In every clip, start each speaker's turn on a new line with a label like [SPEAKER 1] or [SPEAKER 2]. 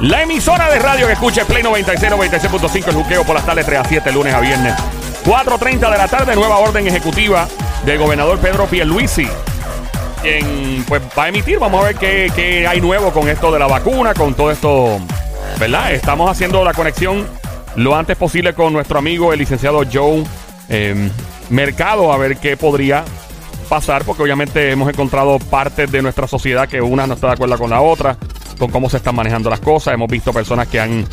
[SPEAKER 1] La emisora de radio que escucha es Play 96, 96.5, el juqueo por las tardes 3 a 7, lunes a viernes. 4.30 de la tarde, nueva orden ejecutiva del gobernador Pedro Pierluisi. Quien pues va a emitir, vamos a ver qué, qué hay nuevo con esto de la vacuna, con todo esto, ¿verdad? Estamos haciendo la conexión lo antes posible con nuestro amigo el licenciado Joe eh, Mercado, a ver qué podría pasar, porque obviamente hemos encontrado partes de nuestra sociedad que una no está de acuerdo con la otra, con cómo se están manejando las cosas. Hemos visto personas que han,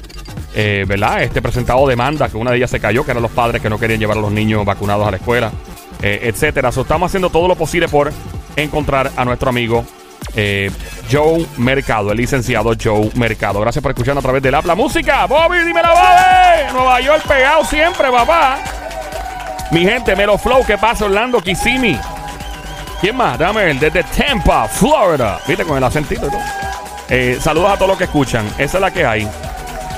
[SPEAKER 1] eh, ¿verdad? Este presentado demandas, que una de ellas se cayó, que eran los padres que no querían llevar a los niños vacunados a la escuela, eh, etcétera. Estamos haciendo todo lo posible por encontrar a nuestro amigo eh, Joe Mercado, el licenciado Joe Mercado. Gracias por escucharnos a través del Habla Música. Bobby, dímelo, Bobby. Nueva York pegado siempre, papá. Mi gente, Melo Flow, ¿qué pasa, Orlando? Kissimmee. ¿Quién más? Dame ver, desde Tampa, Florida. Viste, con el acentito y todo. Eh, saludos a todos los que escuchan. Esa es la que hay.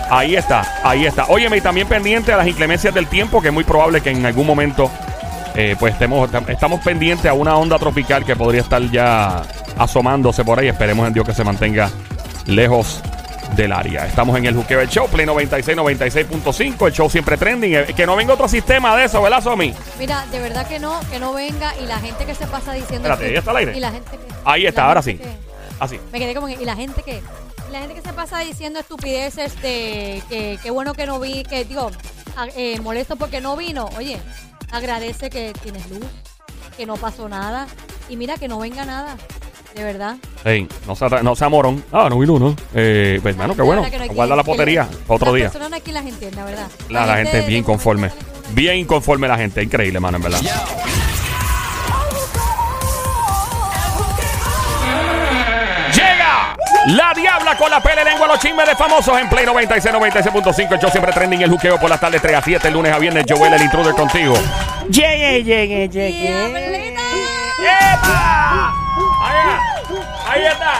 [SPEAKER 1] Ahí está, ahí está. Óyeme, y también pendiente a las inclemencias del tiempo, que es muy probable que en algún momento eh, pues estemos, estamos pendientes a una onda tropical que podría estar ya asomándose por ahí. Esperemos en Dios que se mantenga lejos del área. Estamos en el Juqueo del Show, Play 96, 96.5. El show siempre trending. Eh, Que no venga otro sistema de eso, ¿verdad, Somi?
[SPEAKER 2] Mira, de verdad que no, que no venga y la gente que se pasa diciendo.
[SPEAKER 1] Espérate,
[SPEAKER 2] que-
[SPEAKER 1] ¿ya está aire?
[SPEAKER 2] Y la gente que.
[SPEAKER 1] Ahí está, ahora sí.
[SPEAKER 2] que-
[SPEAKER 1] Así.
[SPEAKER 2] me quedé como que. Y la gente que. la gente que se pasa diciendo estupideces de que qué bueno que no vi, que digo, a- eh, molesto porque no vino. Oye, agradece que tienes luz, que no pasó nada. Y mira que no venga nada. De verdad.
[SPEAKER 1] Ey, no sea, no sea morón. Ah, no vino, ¿no? Eh, pues, hermano, qué bueno.
[SPEAKER 2] no
[SPEAKER 1] Guarda la potería otro día.
[SPEAKER 2] no quien las la verdad.
[SPEAKER 1] La, la gente es bien conforme. Bien inconforme la gente. Increíble, mano, en verdad. Llega la diabla con la pele lengua, los chismes de famosos en Play 96, 96.5. El show siempre trending el juqueo por las tardes 3 a 7, lunes a viernes. Joel, el intruder contigo.
[SPEAKER 3] Llegué, llegué, llegué.
[SPEAKER 2] ¡Diablita!
[SPEAKER 1] ¡Epa! Ahí, ahí está.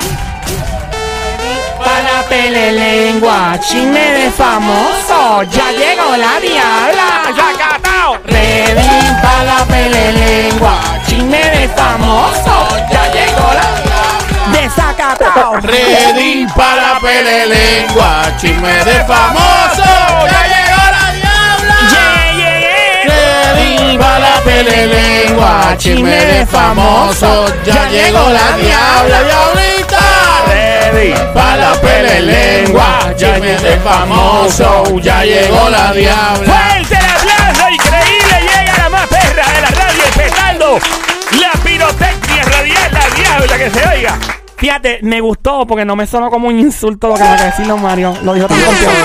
[SPEAKER 3] Para pele lengua, chisme de famoso. Ya llegó la diabla.
[SPEAKER 1] ¡Sacatao!
[SPEAKER 3] Ready para la pele lengua, chisme de famoso. Ya llegó la diabla. Desacatao.
[SPEAKER 4] Ready para pele lengua, chisme de famoso. Ya llegó Ready para la pele lengua, chisme de famoso. Ya llegó la diabla, diablita.
[SPEAKER 1] Ready.
[SPEAKER 4] Para la pele lengua, chisme de famoso. Ya llegó la diabla.
[SPEAKER 1] ¡Fuerte el aplauso! ¡Increíble! Llega la más perra de la radio empezando la pirotecnia radial, la diabla que se oiga.
[SPEAKER 3] Fíjate, me gustó porque no me sonó como un insulto lo que me decir los Mario. Lo dijo tan confiado.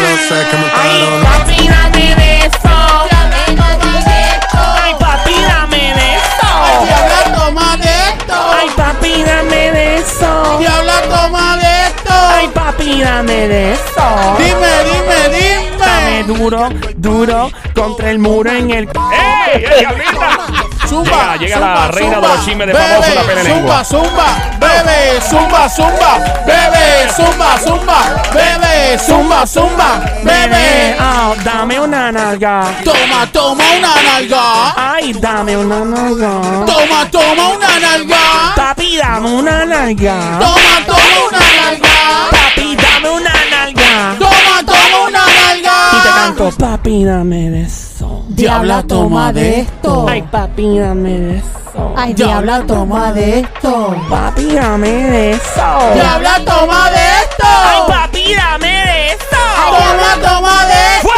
[SPEAKER 3] Dame de eso.
[SPEAKER 4] Dime, dime,
[SPEAKER 3] Dame
[SPEAKER 4] dime.
[SPEAKER 3] duro, duro contra el muro en el.
[SPEAKER 1] ¡Ey! ¡Ey, diablita!
[SPEAKER 4] Zumba,
[SPEAKER 1] Llega, llega
[SPEAKER 4] zumba,
[SPEAKER 1] la reina de
[SPEAKER 4] zumba.
[SPEAKER 1] los chismes de
[SPEAKER 4] Bebe,
[SPEAKER 1] famoso, la lengua.
[SPEAKER 4] Zumba, zumba, bebe, zumba, zumba, bebe, zumba, zumba, bebe, zumba, zumba, bebe.
[SPEAKER 3] Ah, dame una nalga.
[SPEAKER 4] Toma, toma una nalga.
[SPEAKER 3] Ay, dame una nalga.
[SPEAKER 4] Toma, toma una nalga.
[SPEAKER 3] Papi, dame una nalga.
[SPEAKER 4] Toma, toma una nalga.
[SPEAKER 3] Canto, papi, dame de eso.
[SPEAKER 4] Diabla, toma de esto.
[SPEAKER 3] Ay, papi, dame de eso.
[SPEAKER 2] Ay, diabla, toma de esto.
[SPEAKER 3] Papi, dame de eso.
[SPEAKER 4] Diabla, toma de
[SPEAKER 3] Ay,
[SPEAKER 4] esto.
[SPEAKER 3] papi, dame de eso.
[SPEAKER 4] Diabla, toma de esto.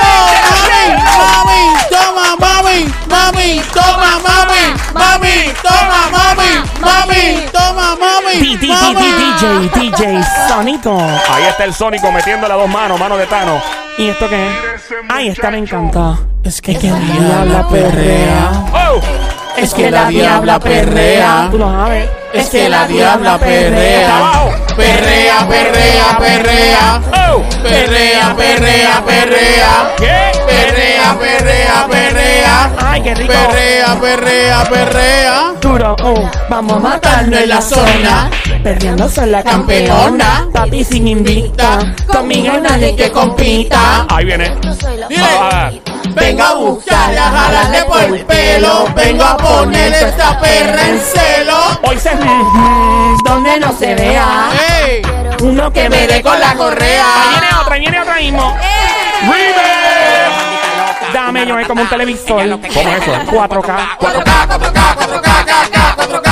[SPEAKER 4] Mami, mami, toma, mami, mami, toma, mami, mami, toma, mami,
[SPEAKER 3] DJ, DJ Sónico.
[SPEAKER 1] Ahí está el Sónico metiéndole a dos manos, mano de Tano.
[SPEAKER 3] ¿Y esto qué es? Ay, esta me encanta.
[SPEAKER 4] Es que, que la perrea.
[SPEAKER 1] ¡Oh!
[SPEAKER 4] Es que la diabla perrea.
[SPEAKER 3] Tú lo sabes.
[SPEAKER 4] Es que la diabla perrea. Perrea, perrea, perrea. Perrea, perrea, perrea. Perrea, perrea, perrea.
[SPEAKER 3] Ay, qué rico.
[SPEAKER 4] Perrea, perrea, perrea.
[SPEAKER 3] Duro, oh, vamos a matarlo en la zona. Perdiendo soy la campeona. Papi sin invita. Conmigo nadie que compita.
[SPEAKER 1] Ahí viene.
[SPEAKER 4] Dile.
[SPEAKER 1] Ah,
[SPEAKER 4] Vengo a buscar, a jalarle por el pelo. Vengo a ponerle esta perra en celo.
[SPEAKER 3] Hoy se. ¿Dónde
[SPEAKER 2] hombre no se vea.
[SPEAKER 4] ¡Ey!
[SPEAKER 3] Uno que me dé con la correa. Ahí viene otra, ahí viene otra mismo.
[SPEAKER 1] ¡Remix!
[SPEAKER 3] Dame, yo es como un televisor.
[SPEAKER 1] ¿Cómo es eso?
[SPEAKER 3] 4K.
[SPEAKER 4] 4K, 4K, 4K, 4K, 4K,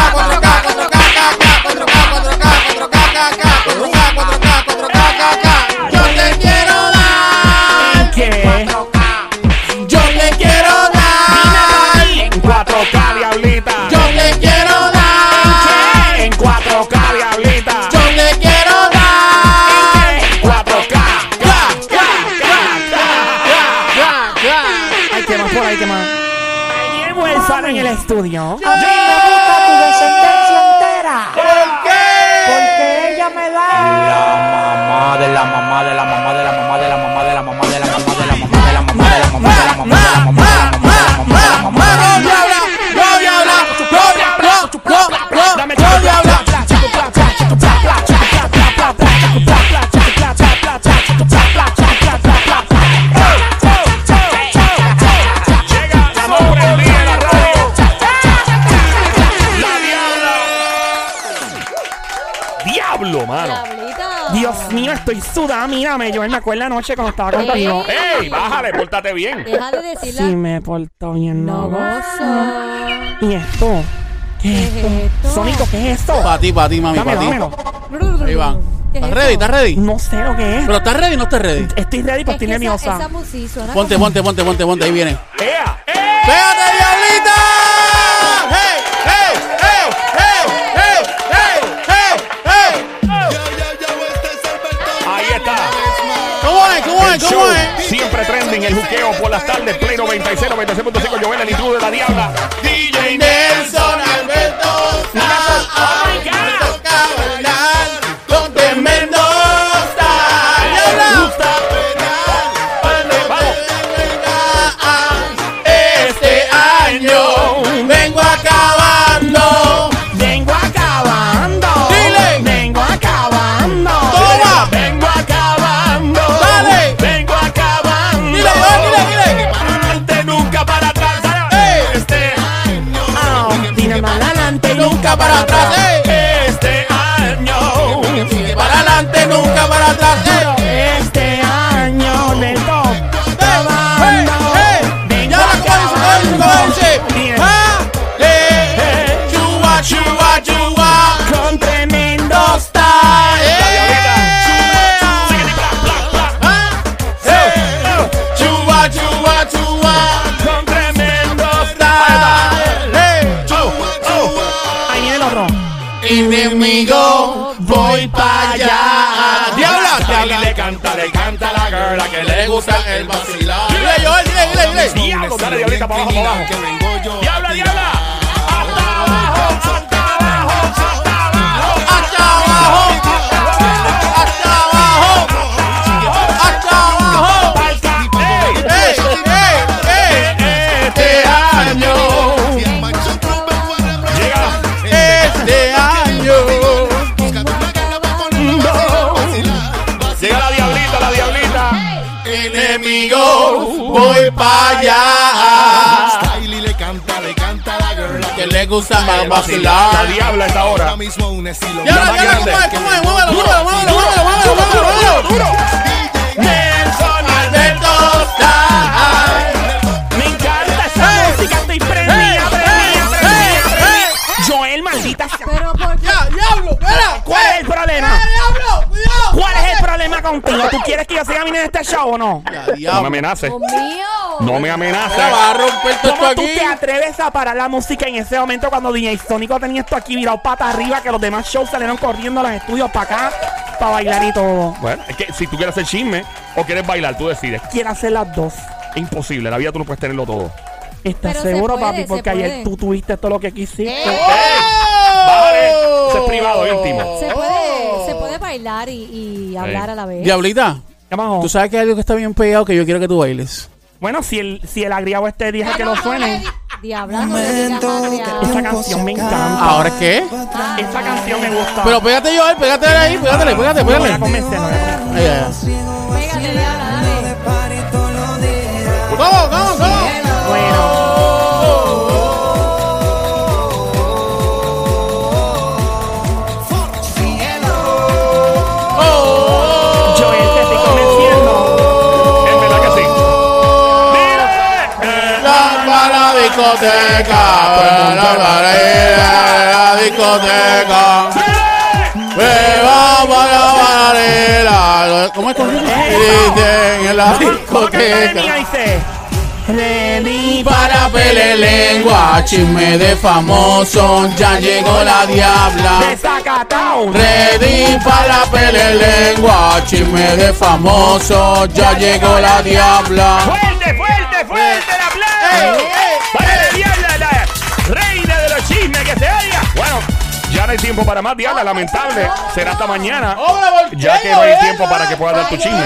[SPEAKER 3] estudio.
[SPEAKER 2] Yo,
[SPEAKER 3] Dios mío, estoy sudada. Mírame, yo me acuerdo anoche cuando estaba contigo.
[SPEAKER 1] ¡Ey! Bájale, pórtate bien.
[SPEAKER 2] Deja de decirla.
[SPEAKER 3] Sí, me porto bien,
[SPEAKER 2] No
[SPEAKER 3] no.
[SPEAKER 2] gozo.
[SPEAKER 3] ¿Y esto? ¿Qué es
[SPEAKER 2] ¿Qué
[SPEAKER 3] esto?
[SPEAKER 2] es esto?
[SPEAKER 3] Sónico, ¿qué es esto?
[SPEAKER 4] Para ti, para ti, mami,
[SPEAKER 3] Dámelo,
[SPEAKER 4] para ti.
[SPEAKER 3] dámelo.
[SPEAKER 4] Ahí va.
[SPEAKER 2] ¿Qué es
[SPEAKER 4] ¿Estás
[SPEAKER 2] eso?
[SPEAKER 4] ready? ¿Estás ready?
[SPEAKER 3] No sé lo que es.
[SPEAKER 4] ¿Pero estás ready o no estás ready?
[SPEAKER 3] Estoy ready, pero
[SPEAKER 2] Es
[SPEAKER 3] estoy
[SPEAKER 2] que esa,
[SPEAKER 3] nerviosa.
[SPEAKER 2] esa música suena
[SPEAKER 4] Ponte,
[SPEAKER 2] como-
[SPEAKER 4] ponte, ponte, ponte, ponte. Ahí viene.
[SPEAKER 1] ¡Ea! ¡Eh!
[SPEAKER 4] ¡Pégate, diablita!
[SPEAKER 1] Show
[SPEAKER 4] es?
[SPEAKER 1] siempre trending, el juqueo por las tardes, Play 96, 96.5, Joel, el intruder de la diabla. DJ
[SPEAKER 4] Nelson
[SPEAKER 1] gusta el vacilón.
[SPEAKER 4] Dile, Joel, dile, dile, dile.
[SPEAKER 1] Diablo, dale diablita para abajo, para abajo.
[SPEAKER 4] Gusta más
[SPEAKER 1] La
[SPEAKER 4] vacilar.
[SPEAKER 1] diabla está ahora.
[SPEAKER 4] Ya, ya, ya, ¿cómo es? ¿Cómo es? Muévelo, muévelo, muévelo, muévelo, muévelo, muévelo.
[SPEAKER 1] Nelson
[SPEAKER 4] Alberto Style.
[SPEAKER 3] Me encanta esa música. Estoy prendida, prendida, prendida. Joel, maldita sea.
[SPEAKER 2] Pero por qué?
[SPEAKER 4] Ya, diablo, espera.
[SPEAKER 3] ¿Cuál es el problema? ¿Cuál es el problema contigo? ¿Tú quieres que yo siga viniendo a este show o no?
[SPEAKER 4] Ya,
[SPEAKER 1] No me amenaces.
[SPEAKER 2] Dios mío.
[SPEAKER 1] No me amenaces.
[SPEAKER 4] Vas a romper todo
[SPEAKER 3] ¿Cómo tú
[SPEAKER 4] aquí.
[SPEAKER 3] te atreves a parar la música en ese momento cuando DJ Sónico tenía esto aquí virado pata arriba que los demás shows salieron corriendo a los estudios para acá para bailar y todo?
[SPEAKER 1] Bueno, es que si tú quieres hacer chisme o quieres bailar, tú decides.
[SPEAKER 3] Quiero hacer las dos.
[SPEAKER 1] Imposible, en la vida tú no puedes tenerlo todo.
[SPEAKER 3] ¿Estás
[SPEAKER 2] Pero se
[SPEAKER 3] seguro,
[SPEAKER 2] puede,
[SPEAKER 3] papi?
[SPEAKER 2] se
[SPEAKER 3] Porque ayer
[SPEAKER 2] puede.
[SPEAKER 3] tú tuviste todo lo que quisiste.
[SPEAKER 2] Eh.
[SPEAKER 1] Bájale. Eso es privado, íntimo.
[SPEAKER 2] Se puede, se puede bailar y, y hablar a la vez.
[SPEAKER 4] Diablita,
[SPEAKER 3] ¿Qué
[SPEAKER 4] tú sabes que hay algo que está bien pegado que yo quiero que tú bailes.
[SPEAKER 3] Bueno, si el, si el agriado este día que lo suene,
[SPEAKER 2] Diabla, no le digas agriado.
[SPEAKER 3] esa canción me encanta.
[SPEAKER 4] ¿Ahora qué?
[SPEAKER 3] Esa canción me gusta.
[SPEAKER 4] Pero pégate, Joel, pégate ahí, pégate, pégate,
[SPEAKER 3] voy a
[SPEAKER 4] pégate.
[SPEAKER 3] convencer, me voy a convencer.
[SPEAKER 4] Ahí, ahí.
[SPEAKER 2] Pégate, diabla, dale.
[SPEAKER 4] Discoteca, la varela, la discoteca. Me va para la varela. ¿Cómo es que Dicen en la discoteca?
[SPEAKER 3] Dice. Ready
[SPEAKER 4] Para pele lengua, chisme de famoso, ya llegó la diabla.
[SPEAKER 3] Desacatao.
[SPEAKER 4] Ready para la pele lengua, chisme de famoso, ya llegó la diabla.
[SPEAKER 1] ¡Fuerte, fuerte, fuerte chismes que se oiga! Bueno, ya no hay tiempo para más, diabla, lamentable. Será hasta mañana. Ya que no hay tiempo para que puedas dar tu chisme.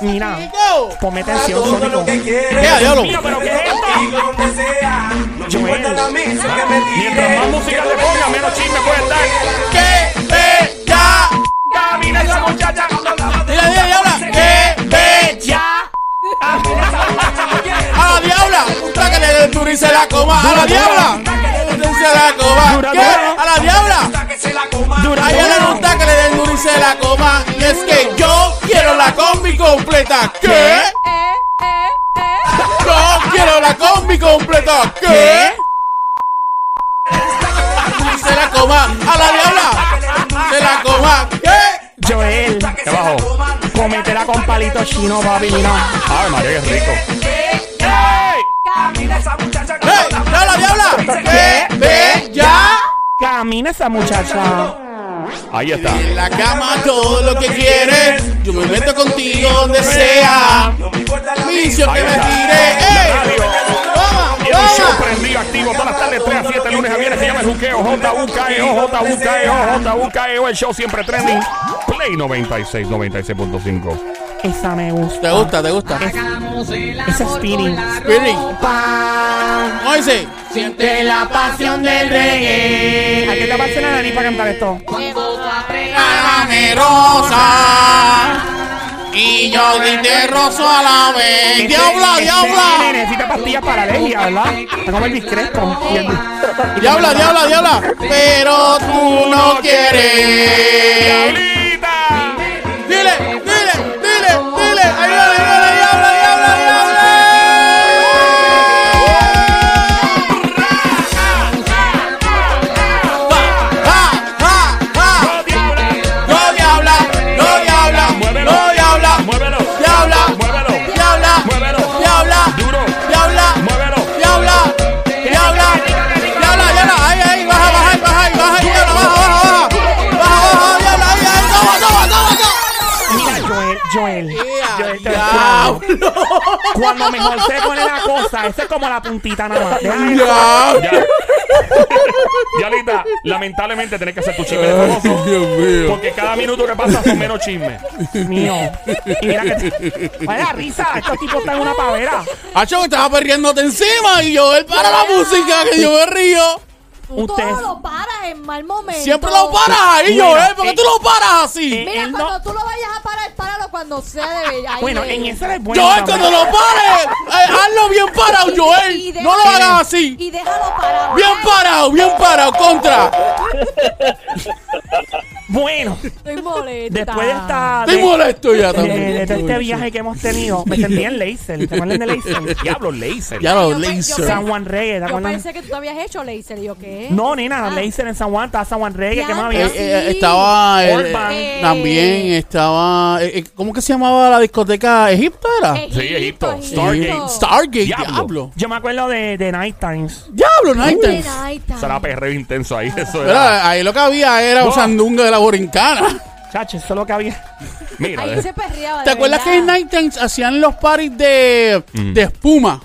[SPEAKER 3] Mira, ponme atención, Sónico.
[SPEAKER 4] ¿Qué, diablo?
[SPEAKER 1] Pero ¿qué es esto? Joel, mientras más música le ponga, menos chisme puede estar.
[SPEAKER 4] ¡Qué bella!
[SPEAKER 1] Camina esa muchacha.
[SPEAKER 4] Se la coma! ¡A la diabla! ¡Duro y se la coma!
[SPEAKER 3] Dura,
[SPEAKER 4] ¿Qué?
[SPEAKER 3] dura.
[SPEAKER 4] ¡A la diabla!
[SPEAKER 3] Dura,
[SPEAKER 4] A ella le gusta que le den duro y se la coma. Y es que yo quiero la combi completa. ¿Qué?
[SPEAKER 2] Eh, eh, eh.
[SPEAKER 4] Yo quiero la combi completa. ¿Qué? Se la coma. ¡A la diabla! ¡Se la coma! ¿Qué?
[SPEAKER 3] Joel,
[SPEAKER 1] ¿Qué bajo?
[SPEAKER 3] cométela con palito chino, papi. Mira.
[SPEAKER 1] Ay, María, qué rico. ¡Ey!
[SPEAKER 4] ¡Hey! ¡Diabla, diabla! ¡Qué bella!
[SPEAKER 3] Camina esa muchacha.
[SPEAKER 1] Ahí está.
[SPEAKER 4] En la cama todo lo que quieres. Yo me meto contigo donde sea. Misión que me tire. ¡Ey!
[SPEAKER 1] el show prendido activo todas las tardes 3 a 7 lunes a viernes se llama el juqueo J-U-K-E-O J-U-K-E-O J-U-K-E-O el show siempre trending Play 96 96.5
[SPEAKER 3] Esa me gusta.
[SPEAKER 4] ¿Te gusta? ¿Te gusta?
[SPEAKER 3] Ese spinning.
[SPEAKER 4] Spirit. ¿Cómo dice?
[SPEAKER 3] Siente la pasión del reggae. Hay que taparse la nariz para cantar esto.
[SPEAKER 4] Rosa. Y yo grité roso a la vez.
[SPEAKER 3] Este-
[SPEAKER 4] ¡Diabla,
[SPEAKER 3] este
[SPEAKER 4] diabla!
[SPEAKER 3] Necesita pastillas para alergia, ¿verdad? Es como el discreto.
[SPEAKER 4] ¡Diabla, diabla, diabla! Pero tú no quieres.
[SPEAKER 1] ¡Diablita!
[SPEAKER 4] Dile, Diablo.
[SPEAKER 3] Cuando mejor se pone la cosa, esa es como la puntita nada más. Deja eso.
[SPEAKER 1] Ya. Diablita, lamentablemente tenés que hacer tu chisme de famoso.
[SPEAKER 4] Dios mío.
[SPEAKER 1] Porque cada minuto que pasa son menos chismes.
[SPEAKER 3] mío. Y mira que. Vaya risa, estos tipos están en una pavera.
[SPEAKER 4] Hacho, me estaba perdiéndote encima y yo, él para la música, que yo me río.
[SPEAKER 2] Todo lo paras en mal momento.
[SPEAKER 4] Siempre lo paras ahí,
[SPEAKER 3] Mira,
[SPEAKER 4] Joel. ¿Por qué
[SPEAKER 3] eh,
[SPEAKER 4] tú lo paras así?
[SPEAKER 3] eh,
[SPEAKER 2] Mira,
[SPEAKER 3] Él no-
[SPEAKER 2] cuando tú lo vayas a parar, páralo cuando sea de bella. ahí
[SPEAKER 3] Bueno,
[SPEAKER 2] de-
[SPEAKER 3] en esa es bueno.
[SPEAKER 4] Joel, cuando lo pares, eh, hazlo bien parado,
[SPEAKER 2] Y
[SPEAKER 4] Joel.
[SPEAKER 2] deja-
[SPEAKER 4] No lo hagas así.
[SPEAKER 2] Y déjalo parado.
[SPEAKER 4] Bien parado, bien parado, contra.
[SPEAKER 3] Bueno,
[SPEAKER 2] Estoy molesta.
[SPEAKER 3] después de esta...
[SPEAKER 4] Estoy
[SPEAKER 3] de-
[SPEAKER 4] molesto ya
[SPEAKER 3] de,
[SPEAKER 4] también.
[SPEAKER 3] de todo este viaje que hemos tenido, me sentí en Laser. ¿Te acuerdas de Laser?
[SPEAKER 1] Diablo, laser.
[SPEAKER 4] Ya lo
[SPEAKER 2] Yo pe- yo
[SPEAKER 4] laser.
[SPEAKER 3] San Juan Reggae, ¿te
[SPEAKER 2] Yo
[SPEAKER 3] acuerdas?
[SPEAKER 2] pensé que tú habías hecho laser. Y yo, ¿qué?
[SPEAKER 3] No, nena,
[SPEAKER 2] Ah.
[SPEAKER 3] Laser en San Juan, estaba San Juan Reggae, ¿qué más había?
[SPEAKER 4] Eh, eh, estaba
[SPEAKER 3] Orban.
[SPEAKER 2] Eh,
[SPEAKER 4] también estaba ¿cómo que se llamaba la discoteca Egipto era?
[SPEAKER 1] Sí, Egipto.
[SPEAKER 2] Egipto.
[SPEAKER 1] Stargate.
[SPEAKER 4] Stargate,
[SPEAKER 1] Diablo.
[SPEAKER 4] diablo.
[SPEAKER 3] Yo me acuerdo de, de Night Times.
[SPEAKER 4] Diablo, Night Times.
[SPEAKER 2] night.
[SPEAKER 1] Será perreo intenso ahí. Eso era.
[SPEAKER 4] Mira, ahí lo que había era
[SPEAKER 1] No.
[SPEAKER 4] sandunga de la borincana.
[SPEAKER 3] Chacho, eso es lo que había.
[SPEAKER 1] Mira,
[SPEAKER 2] Ahí se perreaba.
[SPEAKER 4] ¿Te acuerdas que en Night Times hacían los parties de,
[SPEAKER 1] Mm.
[SPEAKER 4] de espuma?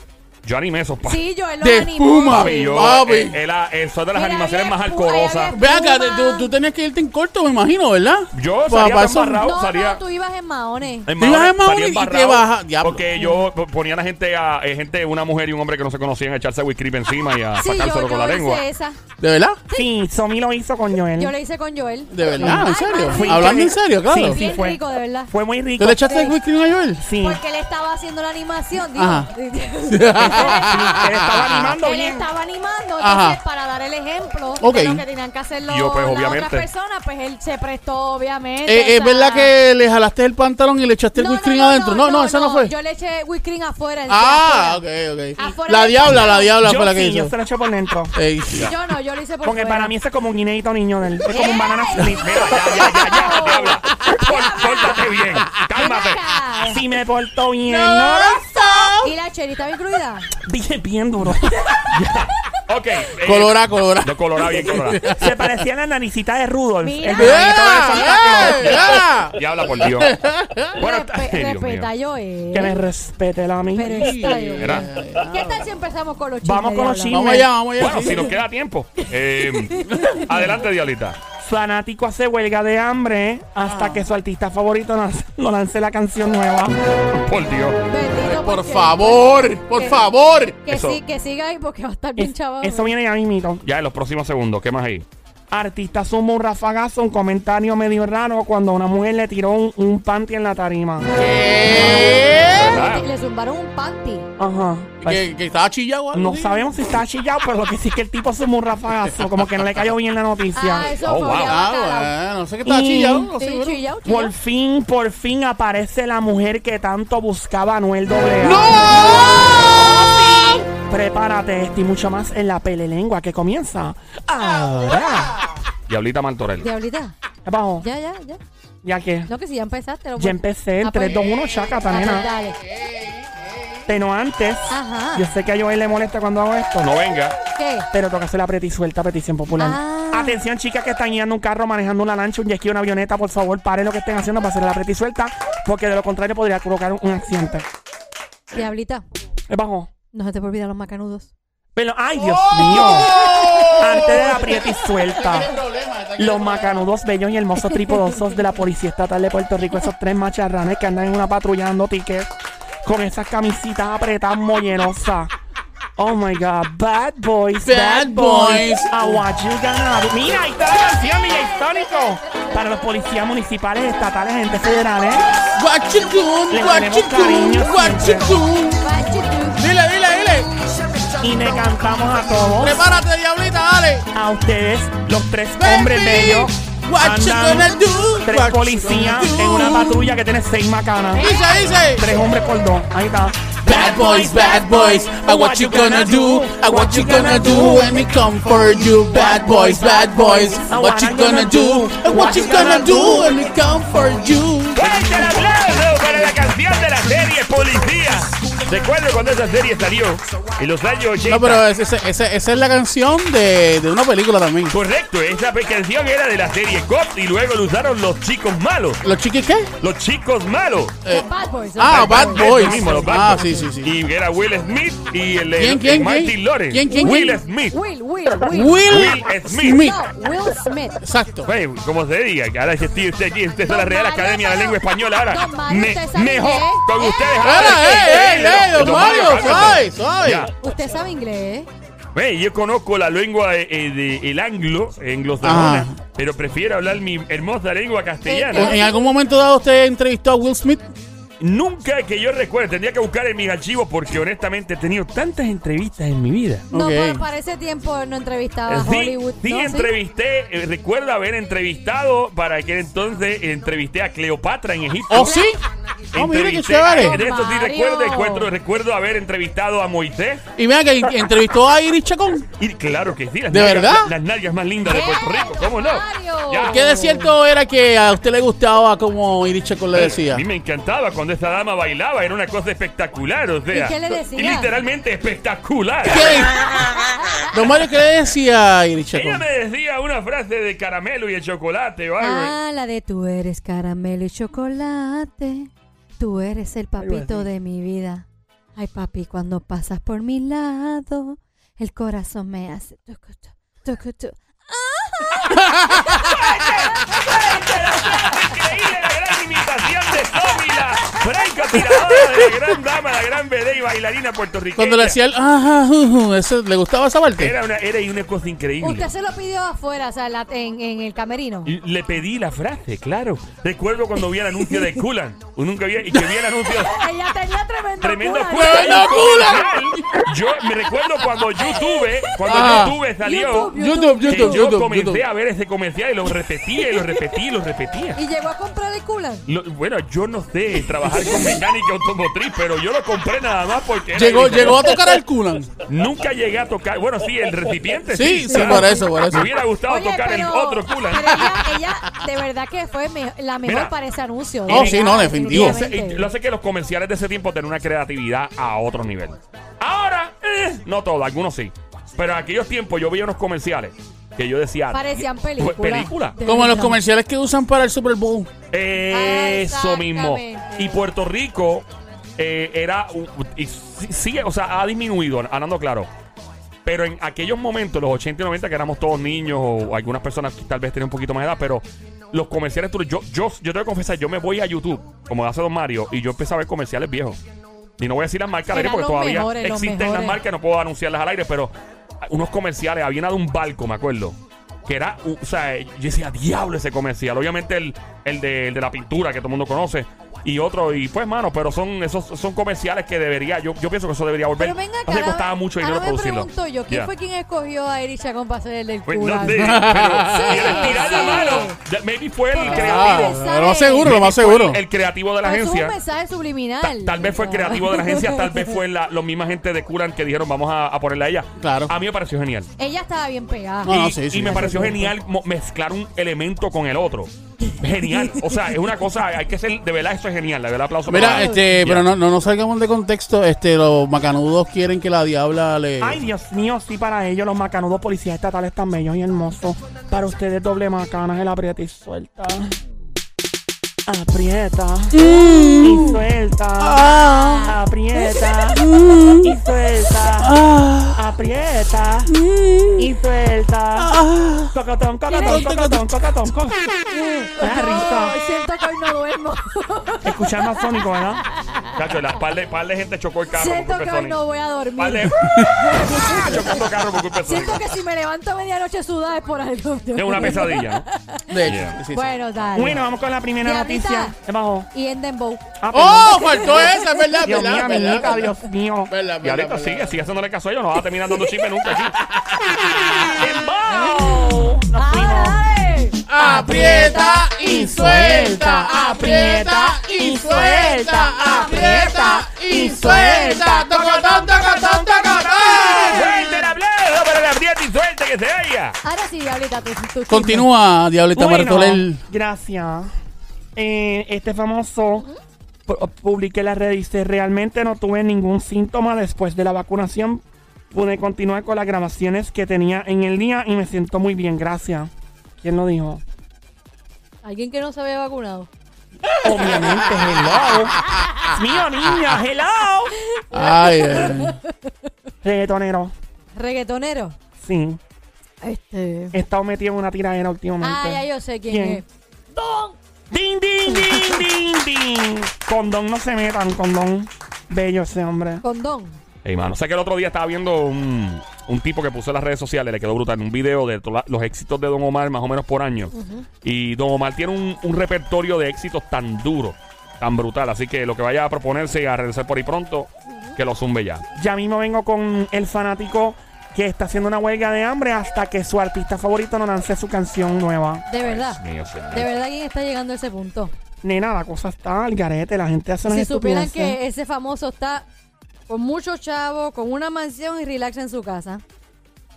[SPEAKER 1] Yo animé esos pa-
[SPEAKER 2] Sí, yo él lo
[SPEAKER 4] De
[SPEAKER 2] animó.
[SPEAKER 4] espuma.
[SPEAKER 1] Papi, yo,
[SPEAKER 4] Papi.
[SPEAKER 1] eh, era, eso es de las
[SPEAKER 2] Mira,
[SPEAKER 1] animaciones
[SPEAKER 2] había
[SPEAKER 1] más alcorosas.
[SPEAKER 2] había
[SPEAKER 4] Ve acá, tú, tú tenías que irte en corto, me imagino, ¿verdad?
[SPEAKER 1] Yo
[SPEAKER 4] Pa-
[SPEAKER 1] salía
[SPEAKER 4] pa' eso-
[SPEAKER 1] embarrado,
[SPEAKER 2] No,
[SPEAKER 1] salía...
[SPEAKER 2] no, tú ibas en maones.
[SPEAKER 1] En
[SPEAKER 4] Tú ibas en Mahone
[SPEAKER 1] salía
[SPEAKER 4] y te
[SPEAKER 1] embarrado,
[SPEAKER 4] baja- diablo.
[SPEAKER 1] Porque yo ponía a la gente, a, eh, gente, una mujer y un hombre que no se conocían a echarse whisky encima y a
[SPEAKER 2] Sí, yo,
[SPEAKER 1] sacárselo con la
[SPEAKER 2] yo
[SPEAKER 1] lengua.
[SPEAKER 2] hice esa.
[SPEAKER 4] ¿De verdad?
[SPEAKER 3] Sí, Somi lo hizo con Joel.
[SPEAKER 2] Yo lo hice con Joel.
[SPEAKER 4] ¿De verdad? ¿En
[SPEAKER 2] Ay,
[SPEAKER 4] serio? Hablando en serio, claro.
[SPEAKER 3] Sí, sí.
[SPEAKER 2] Bien
[SPEAKER 3] fue.
[SPEAKER 2] rico, de verdad.
[SPEAKER 3] Fue muy rico.
[SPEAKER 4] ¿Tú le echaste el whisky a Joel?
[SPEAKER 3] Sí.
[SPEAKER 2] Porque él estaba haciendo la animación, digo.
[SPEAKER 4] Ajá.
[SPEAKER 3] él estaba animando
[SPEAKER 2] Él
[SPEAKER 3] bien.
[SPEAKER 2] estaba animando,
[SPEAKER 4] Ajá.
[SPEAKER 2] entonces para dar el ejemplo
[SPEAKER 4] Ok.
[SPEAKER 2] de lo que tenían que hacer los,
[SPEAKER 1] Yo, pues,
[SPEAKER 2] las
[SPEAKER 1] obviamente.
[SPEAKER 2] otras personas, pues él se prestó, obviamente.
[SPEAKER 4] Eh, ¿Es
[SPEAKER 2] sea-
[SPEAKER 4] verdad que le jalaste el pantalón y le echaste el cream adentro? No, no, esa no fue.
[SPEAKER 2] Yo le eché cream afuera. el
[SPEAKER 4] Ah, ok,
[SPEAKER 2] afuera.
[SPEAKER 4] ok.
[SPEAKER 2] Afuera
[SPEAKER 4] La
[SPEAKER 2] del
[SPEAKER 4] diabla, la
[SPEAKER 2] pantalón.
[SPEAKER 4] diabla
[SPEAKER 3] Yo
[SPEAKER 4] fue la que
[SPEAKER 3] sí,
[SPEAKER 4] hizo.
[SPEAKER 3] yo se lo echo por dentro.
[SPEAKER 4] Ey.
[SPEAKER 2] Yo no, yo lo hice por
[SPEAKER 3] Porque
[SPEAKER 2] fuera.
[SPEAKER 3] para mí ese es como un guineito niño del. Es como un banana split.
[SPEAKER 1] Mira, ya, ya, ya, ya, diabla. Por- Pórtate bien. Cálmate.
[SPEAKER 2] Ven acá.
[SPEAKER 3] Si me porto bien, ¿no?
[SPEAKER 2] ¿Y la cherry estaba incluida?
[SPEAKER 3] Bien, bien duro.
[SPEAKER 1] Ok. eh,
[SPEAKER 4] Colora, colora.
[SPEAKER 1] No, colorado, bien colorado.
[SPEAKER 3] Se parecía a la naricita de Rudolph.
[SPEAKER 2] Mira.
[SPEAKER 3] El hermanito de Santa Claus.
[SPEAKER 4] ¡Eh! ¡Ya!
[SPEAKER 1] Diabla, por Dios. Bueno,
[SPEAKER 2] Respe-
[SPEAKER 1] ay, Dios mío.
[SPEAKER 2] respeta yo, eh.
[SPEAKER 3] Que me respete la mí.
[SPEAKER 2] Pero está yo.
[SPEAKER 1] Mira.
[SPEAKER 2] ¿Qué tal si empezamos con los chismes?
[SPEAKER 3] Vamos con los
[SPEAKER 2] diabla?
[SPEAKER 4] Vamos allá, vamos allá.
[SPEAKER 1] Bueno,
[SPEAKER 4] sí.
[SPEAKER 1] si nos queda tiempo. Eh, adelante, Diablita.
[SPEAKER 3] Fanático hace huelga de hambre hasta que su artista favorito nos, nos lance la canción nueva.
[SPEAKER 1] Por Dios.
[SPEAKER 2] Bendito
[SPEAKER 4] Por
[SPEAKER 2] porque-
[SPEAKER 4] favor, por
[SPEAKER 2] que-
[SPEAKER 4] favor.
[SPEAKER 2] Que,
[SPEAKER 1] Eso.
[SPEAKER 2] sí, que siga ahí porque va a estar bien
[SPEAKER 3] Es-
[SPEAKER 2] chaval.
[SPEAKER 3] eso viene ya mismito.
[SPEAKER 1] Ya en los próximos segundos, ¿qué más hay?
[SPEAKER 3] Artista suma un rafagazo, un comentario medio raro cuando una mujer le tiró un, un panty en la tarima.
[SPEAKER 4] ¿Qué?
[SPEAKER 2] Le zumbaron un panty.
[SPEAKER 3] Ajá. Pues,
[SPEAKER 4] ¿Que, que estaba chillado algo
[SPEAKER 3] no sabemos si está chillado, pero lo que sí es que el tipo sumó un rafagazo, como que no le cayó bien la noticia.
[SPEAKER 2] Ah, eso
[SPEAKER 1] Oh,
[SPEAKER 2] fue
[SPEAKER 1] wow.
[SPEAKER 4] Ah, bueno, no sé qué estaba
[SPEAKER 3] Y-
[SPEAKER 4] chillado. No sé.
[SPEAKER 3] Por fin, por fin aparece la mujer que tanto buscaba Anuel AA.
[SPEAKER 4] ¡No!
[SPEAKER 3] Prepárate, esto y mucho más en la pelelengua que comienza ahora.
[SPEAKER 1] Diablita Martorell.
[SPEAKER 2] Diablita,
[SPEAKER 3] Vamos,
[SPEAKER 2] ya, ya, ya.
[SPEAKER 3] ya que
[SPEAKER 2] No, que si ya empezaste. Lo
[SPEAKER 3] ya empecé en
[SPEAKER 2] Ah, pues-
[SPEAKER 3] 3, 2, 1, chacata,
[SPEAKER 2] Ah, pues
[SPEAKER 3] nena.
[SPEAKER 2] Dale.
[SPEAKER 3] Pero antes,
[SPEAKER 2] Ajá.
[SPEAKER 3] yo sé que a Joel le molesta cuando hago esto,
[SPEAKER 1] No venga.
[SPEAKER 2] ¿Qué?
[SPEAKER 3] pero toca hacer la preti suelta petición popular.
[SPEAKER 2] Ah.
[SPEAKER 3] Atención, chicas que están guiando un carro, manejando una lancha, un jet ski, una avioneta, por favor, paren lo que estén haciendo para hacer la preti suelta, porque de lo contrario podría provocar un, un accidente.
[SPEAKER 2] Diablita,
[SPEAKER 3] Es bajo.
[SPEAKER 2] No se te puede olvidar los macanudos.
[SPEAKER 3] Pero, ay, Dios mío. Antes de la prieta y suelta. Los macanudos bellos y hermosos tripodosos de la Policía Estatal de Puerto Rico, esos tres macharranes que andan en una patrulla dando tickets con esas camisitas apretadas mollenosas. Oh my god, bad boys,
[SPEAKER 4] Bad
[SPEAKER 3] bad, boys.
[SPEAKER 4] boys.
[SPEAKER 3] A what you gonna do? Mira, ahí está la canción, DJ Histórico. Para los policías municipales, estatales, entes federales.
[SPEAKER 4] What you doing? What you doing? What you doing?
[SPEAKER 3] Y le cantamos a todos.
[SPEAKER 4] Prepárate, diablita, dale.
[SPEAKER 3] a ustedes, los tres
[SPEAKER 4] Baby,
[SPEAKER 3] hombres bellos,
[SPEAKER 4] what you
[SPEAKER 3] andan
[SPEAKER 4] gonna do?
[SPEAKER 3] tres
[SPEAKER 4] What you
[SPEAKER 3] policías
[SPEAKER 4] gonna do?
[SPEAKER 3] en una patrulla que tiene seis macanas.
[SPEAKER 4] Dice, dice.
[SPEAKER 3] Tres hombres por dos. Ahí está.
[SPEAKER 4] Bad boys, bad boys, uh, what you gonna do? Uh, what you gonna do when we come for you? Bad boys, bad boys, uh, what you gonna do? Uh, what you gonna do when we come for you?
[SPEAKER 1] ¡Fuerte el aplauso para la canción de la serie Policía! Recuerdo cuando esa serie salió en los años 80.
[SPEAKER 4] No, pero ese- ese- ese- esa es la canción de, de una película también.
[SPEAKER 1] Correcto, esa canción era de la serie Cop y luego lo usaron los chicos malos.
[SPEAKER 4] ¿Los chiquis qué?
[SPEAKER 1] Los chicos malos.
[SPEAKER 2] Los bad boys. los
[SPEAKER 4] Ah,
[SPEAKER 2] bad boys.
[SPEAKER 1] Mismo, los Bad
[SPEAKER 4] Ah,
[SPEAKER 1] Boys.
[SPEAKER 4] sí, sí, sí.
[SPEAKER 1] Y era Will Smith y el, el-
[SPEAKER 4] ¿Quién,
[SPEAKER 1] el
[SPEAKER 4] quién,
[SPEAKER 1] Martin
[SPEAKER 4] quién?
[SPEAKER 1] Lawrence.
[SPEAKER 4] ¿Quién, quién,
[SPEAKER 1] Will
[SPEAKER 4] quién?
[SPEAKER 1] Smith.
[SPEAKER 2] Will, Will, Will.
[SPEAKER 4] Will,
[SPEAKER 1] Will Smith.
[SPEAKER 4] Smith.
[SPEAKER 2] No, Will Smith.
[SPEAKER 4] Exacto.
[SPEAKER 1] Güey, como se diga, que ahora si estoy usted aquí, usted es la
[SPEAKER 2] Don
[SPEAKER 1] Real
[SPEAKER 2] Mario,
[SPEAKER 1] Academia de la Lengua Española ahora.
[SPEAKER 2] Don Mario, ¿usted sabe
[SPEAKER 1] mejor con
[SPEAKER 2] ¡Eh!
[SPEAKER 1] ustedes ahora.
[SPEAKER 4] ey, ey, ey, don Mario, suave, suave.
[SPEAKER 2] Usted sabe inglés.
[SPEAKER 1] Güey, yo conozco la lengua eh, eh, de, el anglo, anglosajona,
[SPEAKER 4] Ajá.
[SPEAKER 1] pero prefiero hablar mi hermosa lengua castellana.
[SPEAKER 4] ¿En, en algún momento dado usted entrevistó a Will Smith?
[SPEAKER 1] Nunca que yo recuerde, tendría que buscar en mis archivos porque honestamente he tenido tantas entrevistas en mi vida.
[SPEAKER 2] No, pero para ese tiempo no entrevistaba a
[SPEAKER 1] Sí,
[SPEAKER 2] Hollywood.
[SPEAKER 1] sí,
[SPEAKER 2] ¿no?
[SPEAKER 1] entrevisté, eh, recuerdo haber entrevistado para aquel entonces, entrevisté a Cleopatra en Egipto.
[SPEAKER 4] ¿Oh, sí? Oh, mire qué chévere.
[SPEAKER 1] De eso sí recuerdo, recuerdo, recuerdo haber entrevistado a Moisés.
[SPEAKER 4] Y vea que entrevistó a Iris Chacón.
[SPEAKER 1] Y claro que sí, las
[SPEAKER 4] ¿De
[SPEAKER 1] nalgas-
[SPEAKER 4] verdad?
[SPEAKER 1] la- Las nalgas más lindas de Puerto Rico, ¿cómo no?
[SPEAKER 4] ¿Qué de cierto era que a usted le gustaba como Iris Chacón le decía?
[SPEAKER 1] A mí me encantaba cuando esa dama bailaba, era una cosa espectacular, o sea.
[SPEAKER 2] ¿Y qué le decía?
[SPEAKER 1] y literalmente espectacular.
[SPEAKER 4] ¿Qué? Don Mario, ¿qué le decía Iris
[SPEAKER 1] Ella me decía una frase de caramelo y el chocolate o algo.
[SPEAKER 2] Ah, la de tú eres caramelo y chocolate. Tú eres el papito de mi vida. Ay, papi, cuando pasas por mi lado, el corazón me hace. tucu, tu, tucu,
[SPEAKER 1] y bailarina puertorriqueña.
[SPEAKER 4] Cuando le hacía el ajá, eso, ¿le gustaba esa parte?
[SPEAKER 1] Era una, era una cosa increíble.
[SPEAKER 2] Usted se lo pidió afuera, o sea, la- en, en el camerino.
[SPEAKER 1] Y Le pedí la frase, claro. Recuerdo cuando vi el anuncio de Kulan. Nunca vi, y que vi el anuncio.
[SPEAKER 2] Ella tenía tremendo
[SPEAKER 1] Tremendo
[SPEAKER 2] culo.
[SPEAKER 1] culo.
[SPEAKER 4] ¡Tremendo culo!
[SPEAKER 1] Yo me recuerdo cuando YouTube, cuando
[SPEAKER 4] Ah.
[SPEAKER 1] YouTube salió.
[SPEAKER 2] YouTube,
[SPEAKER 4] YouTube,
[SPEAKER 1] que
[SPEAKER 4] YouTube,
[SPEAKER 1] yo
[SPEAKER 4] YouTube,
[SPEAKER 1] comencé
[SPEAKER 4] YouTube.
[SPEAKER 1] a ver ese comercial y lo repetía y lo repetía y lo repetía.
[SPEAKER 2] Y llegó a comprar el culo.
[SPEAKER 1] Lo- bueno, yo no sé trabajar con mecánica automotriz, pero yo lo compré nada más porque era
[SPEAKER 4] Llegó, llegó a tocar el Kulan.
[SPEAKER 1] Nunca llegué a tocar. Bueno, sí, el recipiente.
[SPEAKER 4] Sí, sí,
[SPEAKER 1] claro.
[SPEAKER 4] por eso, por eso.
[SPEAKER 1] Me hubiera gustado
[SPEAKER 2] Oye,
[SPEAKER 1] tocar el otro.
[SPEAKER 2] Pero ella, ella de verdad que fue me- la mejor
[SPEAKER 1] Mira.
[SPEAKER 2] para ese anuncio.
[SPEAKER 4] Oh, sí, no, definitivo.
[SPEAKER 1] Y lo sé que los comerciales de ese tiempo tenían una creatividad a otro nivel. Ahora, eh, no todo, algunos sí. Pero en aquellos tiempos yo veía unos comerciales que yo decía.
[SPEAKER 2] Parecían
[SPEAKER 1] "Pues,
[SPEAKER 2] películas.
[SPEAKER 1] película.
[SPEAKER 4] Como los comerciales que usan para el Super Bowl.
[SPEAKER 1] Eso mismo. Y Puerto Rico eh, era. y sigue, o sea, ha disminuido, hablando claro. Pero en aquellos momentos, los 80 y 90, que éramos todos niños o algunas personas que tal vez tenían un poquito más de edad, pero los comerciales, tú- yo, yo, yo te voy a confesar, yo me voy a YouTube, como hace Don Mario, y yo empecé a ver comerciales viejos. Y no voy a decir las marcas al aire porque todavía
[SPEAKER 2] mejores,
[SPEAKER 1] existen las marcas, no puedo anunciarlas al aire, pero unos comerciales, había una de un barco, me acuerdo. Que era, o sea, yo decía, diablo ese comercial. Obviamente el, el, de, el de la pintura que todo el mundo conoce. Y otro, y pues, mano, pero son esos son comerciales que debería, yo, yo pienso que eso debería volver.
[SPEAKER 2] Pero venga acá.
[SPEAKER 1] Que
[SPEAKER 2] ahora-
[SPEAKER 1] costaba mucho dinero
[SPEAKER 2] ahora me
[SPEAKER 1] producirlo.
[SPEAKER 2] pregunto yo, ¿quién
[SPEAKER 1] Ya.
[SPEAKER 2] fue quien escogió a Erich Chacón para hacer el del
[SPEAKER 1] Pues,
[SPEAKER 2] culo?
[SPEAKER 1] no sé, pero y el estirar la
[SPEAKER 2] Sí.
[SPEAKER 1] mano, maybe fue el
[SPEAKER 2] Porque
[SPEAKER 1] creativo.
[SPEAKER 4] Ah, lo más seguro, lo más
[SPEAKER 1] Fue
[SPEAKER 4] seguro.
[SPEAKER 1] El, creativo de la
[SPEAKER 2] Eso es un
[SPEAKER 1] agencia.
[SPEAKER 2] mensaje subliminal.
[SPEAKER 1] Ta- tal vez fue el creativo de la agencia, tal vez fue la, los misma gente de Curan que dijeron vamos a, a ponerla a ella.
[SPEAKER 4] Claro.
[SPEAKER 1] A mí me pareció genial.
[SPEAKER 2] Ella estaba bien pegada.
[SPEAKER 4] No, no,
[SPEAKER 1] y,
[SPEAKER 4] sí, sí.
[SPEAKER 1] y me pareció genial mo- mezclar un elemento con el otro. Genial. O sea, es una cosa, hay que ser, de verdad, eso es genial. De verdad, aplauso.
[SPEAKER 4] Mira, este, pero no, no nos salgamos de contexto. Este, los macanudos quieren que la diabla le.
[SPEAKER 3] Ay, Dios mío, sí, para ellos los macanudos policías estatales tan bellos y hermosos. Para ustedes doble macanas, el aprieta y suelta. Aprieta y suelta. Aprieta y suelta. Aprieta y suelta. Cocotón, cocotón, cocotón, cocotón, cocotón. Ah,
[SPEAKER 2] siento que hoy no duermo.
[SPEAKER 3] Escuchar más sónico, ¿verdad?
[SPEAKER 1] Chacho, la, par, de, par de gente chocó el carro
[SPEAKER 2] siento que hoy no voy a
[SPEAKER 1] Par de
[SPEAKER 2] dormir.
[SPEAKER 1] chocando carro por culpa.
[SPEAKER 2] Siento que si me levanto a medianoche sudada es por algo.
[SPEAKER 1] Es una pesadilla, ¿no?
[SPEAKER 4] De hecho,
[SPEAKER 1] Yeah.
[SPEAKER 4] sí, sí.
[SPEAKER 2] Bueno, dale.
[SPEAKER 3] Bueno, vamos con la primera
[SPEAKER 2] Diablita.
[SPEAKER 3] noticia. Debajo.
[SPEAKER 2] Y en Dembow.
[SPEAKER 3] Ah,
[SPEAKER 4] ¡Oh! Faltó esa, es verdad,
[SPEAKER 3] Dios mío,
[SPEAKER 4] verdad.
[SPEAKER 3] Dios mío.
[SPEAKER 4] Verdad,
[SPEAKER 1] Y ahorita sigue, sigue haciéndole caso a ellos, no va a terminar dando chisme nunca.
[SPEAKER 3] ¡Dembow! Nos.
[SPEAKER 4] Aprieta y suelta, aprieta y suelta, aprieta y suelta. Tocotón, tocotón, tocotón.
[SPEAKER 1] ¡Fuerte el aplauso para la aprieta y suelta que se oiga!
[SPEAKER 2] Ahora sí, Diablita, tú, tú
[SPEAKER 4] Continúa, Diablita
[SPEAKER 3] Bueno,
[SPEAKER 4] Martolel.
[SPEAKER 3] gracias. Eh, este famoso pu- publiqué en la red dice, realmente no tuve ningún síntoma después de la vacunación. Pude continuar con las grabaciones que tenía en el día y me siento muy bien, gracias. ¿Quién lo dijo?
[SPEAKER 2] Alguien que no se había vacunado.
[SPEAKER 3] Obviamente, hello. Mío, niña, hello.
[SPEAKER 4] Ay, ay.
[SPEAKER 3] Reggaetonero.
[SPEAKER 2] Reggaetonero.
[SPEAKER 3] Sí.
[SPEAKER 2] Este.
[SPEAKER 3] He estado metido en una tiradera últimamente.
[SPEAKER 2] Ah, ya yo sé quién,
[SPEAKER 3] ¿Quién?
[SPEAKER 2] es. Don.
[SPEAKER 3] Ding, ding, ding, ding, ding. Condón no se metan, condón. Bello ese hombre.
[SPEAKER 2] Condón.
[SPEAKER 1] Ey, mano, sé que el otro día estaba viendo un, un tipo que puso en las redes sociales, le quedó brutal, un video de los éxitos de Don Omar más o menos por año. Y Don Omar tiene un, un repertorio de éxitos tan duro, tan brutal. Así que lo que vaya a proponerse y a regresar por ahí pronto, que lo zumbe ya.
[SPEAKER 3] Ya mismo vengo con el fanático que está haciendo una huelga de hambre hasta que su artista favorito no lance su canción nueva.
[SPEAKER 2] De verdad.
[SPEAKER 1] Dios mío, señor.
[SPEAKER 2] De verdad, ¿quién está llegando a ese punto?
[SPEAKER 3] Nena, la cosa está al garete, la gente hace unas
[SPEAKER 2] Si supieran que ese famoso está con muchos chavos, con una mansión y relax en su casa.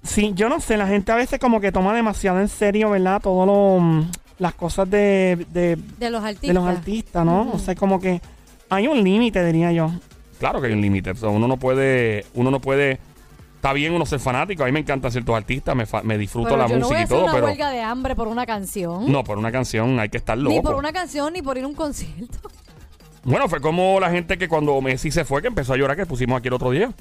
[SPEAKER 3] Sí, yo no sé, la gente a veces como que toma demasiado en serio, ¿verdad? Todo lo... mm, las cosas de, de,
[SPEAKER 2] De los artistas.
[SPEAKER 3] de los artistas, ¿no? O sea, como que hay un límite, diría yo.
[SPEAKER 1] Claro que hay un límite. o sea, uno no puede, uno no puede. Está bien uno ser fanático. A mí me encantan ciertos artistas, me, fa- me disfruto
[SPEAKER 2] Pero
[SPEAKER 1] la
[SPEAKER 2] yo no voy
[SPEAKER 1] música
[SPEAKER 2] a
[SPEAKER 1] y
[SPEAKER 2] hacer
[SPEAKER 1] todo,
[SPEAKER 2] una
[SPEAKER 1] pero.
[SPEAKER 2] huelga de hambre por una canción.
[SPEAKER 1] No, por una canción hay que estar loco.
[SPEAKER 2] Ni por una canción, ni por ir a un concierto.
[SPEAKER 1] Bueno, fue como la gente que cuando Messi se fue, que empezó a llorar, que pusimos aquí el otro día.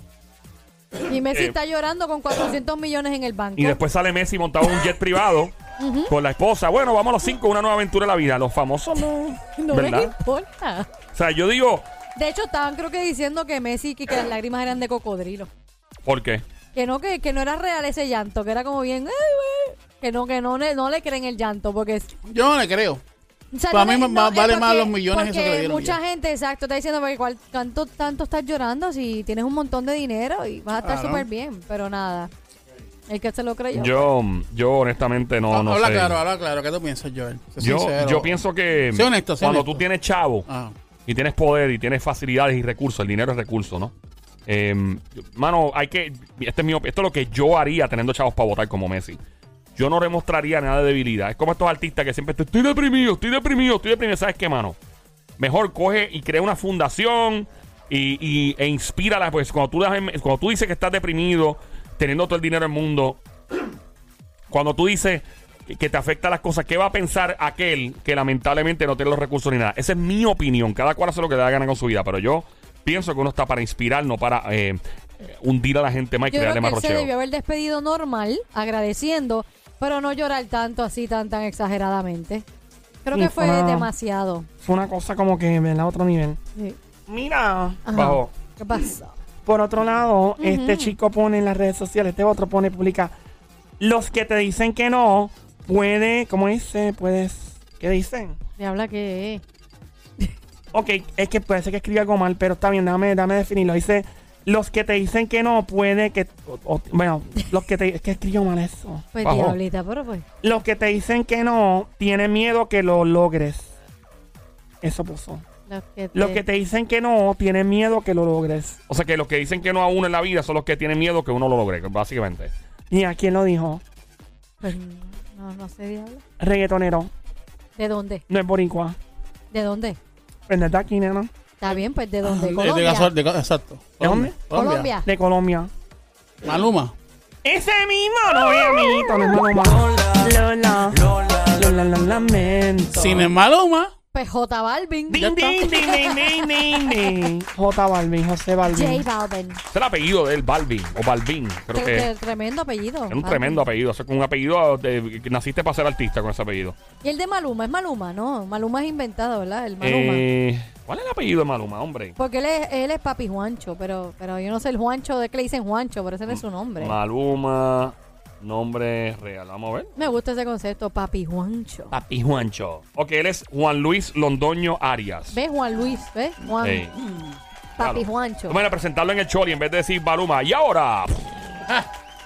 [SPEAKER 2] Y Messi
[SPEAKER 1] Eh,
[SPEAKER 2] está llorando con 400 millones en el banco.
[SPEAKER 1] Y después sale Messi montado en un jet privado con la esposa. Bueno, vamos los cinco, una nueva aventura en la vida. Los famosos no.
[SPEAKER 2] no les
[SPEAKER 1] ¿Verdad?
[SPEAKER 2] importa.
[SPEAKER 1] O sea, yo digo,
[SPEAKER 2] De hecho, estaban creo que diciendo que Messi que, que las lágrimas eran de cocodrilo.
[SPEAKER 1] ¿Por qué?
[SPEAKER 2] Que no, que, que no era real ese llanto, que era como bien, "Ay, güey". que no, que no, le- no le creen el llanto, porque es-
[SPEAKER 4] Yo no le creo.
[SPEAKER 2] o sea,
[SPEAKER 4] Para
[SPEAKER 2] no
[SPEAKER 4] mí
[SPEAKER 2] le-
[SPEAKER 4] más
[SPEAKER 2] es
[SPEAKER 4] vale más los millones que
[SPEAKER 2] porque
[SPEAKER 4] le dieron
[SPEAKER 2] mucha
[SPEAKER 4] ya.
[SPEAKER 2] gente, exacto, está diciendo porque cuál, tanto, tanto estás llorando si tienes un montón de dinero y vas a estar
[SPEAKER 4] Claro.
[SPEAKER 2] súper bien, pero nada. El que se lo creyó.
[SPEAKER 1] Yo, yo honestamente no, no
[SPEAKER 4] habla
[SPEAKER 1] sé.
[SPEAKER 4] claro, habla claro. ¿Qué tú piensas, Joel? Sé
[SPEAKER 1] Yo,
[SPEAKER 4] sincero.
[SPEAKER 1] yo pienso que
[SPEAKER 4] Sé honesto, sé
[SPEAKER 1] cuando
[SPEAKER 4] honesto.
[SPEAKER 1] tú tienes chavo
[SPEAKER 4] Ah.
[SPEAKER 1] y tienes poder y tienes facilidades y recursos, el dinero es recurso, ¿no? Eh, mano, hay que. Este es mi esto es lo que yo haría teniendo chavos para votar como Messi. Yo no demostraría nada de debilidad. Es como estos artistas que siempre estoy deprimido, estoy deprimido, estoy deprimido. ¿Sabes qué, mano? Mejor coge y crea una fundación y, y- e inspírala. Pues cuando tú, cuando tú dices que estás deprimido, teniendo todo el dinero del mundo, cuando tú dices que te afecta las cosas, ¿qué va a pensar aquel que lamentablemente no tiene los recursos ni nada? Esa es mi opinión. Cada cual hace lo que le da gana con su vida. Pero yo pienso que uno está para inspirar, no para eh, hundir a la gente más y
[SPEAKER 2] Yo creo
[SPEAKER 1] crearle
[SPEAKER 2] que
[SPEAKER 1] más
[SPEAKER 2] él se
[SPEAKER 1] rocheo.
[SPEAKER 2] debió haber despedido normal, agradeciendo, pero no llorar tanto así, tan, tan exageradamente. Creo
[SPEAKER 3] Sí,
[SPEAKER 2] que fue
[SPEAKER 3] fue una-
[SPEAKER 2] demasiado.
[SPEAKER 3] Fue una cosa como que en otro nivel.
[SPEAKER 2] Sí.
[SPEAKER 3] Mira.
[SPEAKER 2] Ajá.
[SPEAKER 1] Bajo.
[SPEAKER 2] ¿Qué pasó?
[SPEAKER 3] Por otro lado, este chico pone en las redes sociales, este otro pone, publica, los que te dicen que no, puede, ¿cómo dice? Puedes, ¿qué dicen?
[SPEAKER 2] Me habla que...
[SPEAKER 3] Ok, es que puede ser que escriba algo mal, pero está bien, déjame, déjame definirlo. Dice, los que te dicen que no, puede que, o- o- bueno, los que te, es que escribió mal eso.
[SPEAKER 2] Pues
[SPEAKER 1] Bajo.
[SPEAKER 2] diablita, pero pues...
[SPEAKER 3] Los que te dicen que no, tienen miedo que lo logres. Eso puso.
[SPEAKER 2] Los que te...
[SPEAKER 3] Los que te dicen que no, tienen miedo que lo logres.
[SPEAKER 1] O sea que los que dicen que no a uno en la vida son los que tienen miedo que uno lo logre, básicamente.
[SPEAKER 3] ¿Y a quién lo dijo?
[SPEAKER 2] Pues, no, no sé, diablo.
[SPEAKER 3] Reggaetonero.
[SPEAKER 2] ¿De dónde?
[SPEAKER 3] No es boricua.
[SPEAKER 2] ¿De dónde?
[SPEAKER 3] Pues de aquí, nena.
[SPEAKER 2] Está bien, pues ¿de dónde?
[SPEAKER 4] De- de
[SPEAKER 2] Colombia.
[SPEAKER 4] gasol- de exacto.
[SPEAKER 3] ¿De dónde?
[SPEAKER 2] Colombia.
[SPEAKER 3] De Colombia.
[SPEAKER 4] Maluma.
[SPEAKER 3] Ese mismo, no mi amiguito, no es Maluma. Lola. Lola. Lola, lo lamento.
[SPEAKER 4] Sin el Maluma.
[SPEAKER 2] Pues J Balvin.
[SPEAKER 3] Ding, ding, ding, ding, ding, ding, ding. J Balvin, José
[SPEAKER 2] J
[SPEAKER 3] Balvin.
[SPEAKER 2] Balvin.
[SPEAKER 1] Es el apellido de él, Balvin o Balvin. Creo que
[SPEAKER 2] tre- tremendo apellido.
[SPEAKER 1] es un
[SPEAKER 2] Balvin.
[SPEAKER 1] tremendo apellido. O sea, con un apellido de, que naciste para ser artista con ese apellido.
[SPEAKER 2] Y el de Maluma, es Maluma, ¿no? Maluma es inventado, ¿verdad? El Maluma.
[SPEAKER 1] Eh, ¿Cuál es el apellido de Maluma, hombre?
[SPEAKER 2] Porque él es, él es papi Juancho, pero, pero yo no sé el Juancho de que le dicen Juancho, pero ese no es su nombre.
[SPEAKER 1] Maluma, nombre real. Vamos a ver.
[SPEAKER 2] Me gusta ese concepto, papi Juancho.
[SPEAKER 1] Papi Juancho. Ok, él es Juan Luis Londoño Arias.
[SPEAKER 2] ¿Ves Juan Luis? ¿Ves? Juan,
[SPEAKER 1] Ey,
[SPEAKER 2] papi
[SPEAKER 1] claro.
[SPEAKER 2] Juancho.
[SPEAKER 1] Vamos a presentarlo en el Choli en vez de decir Maluma. Y ahora.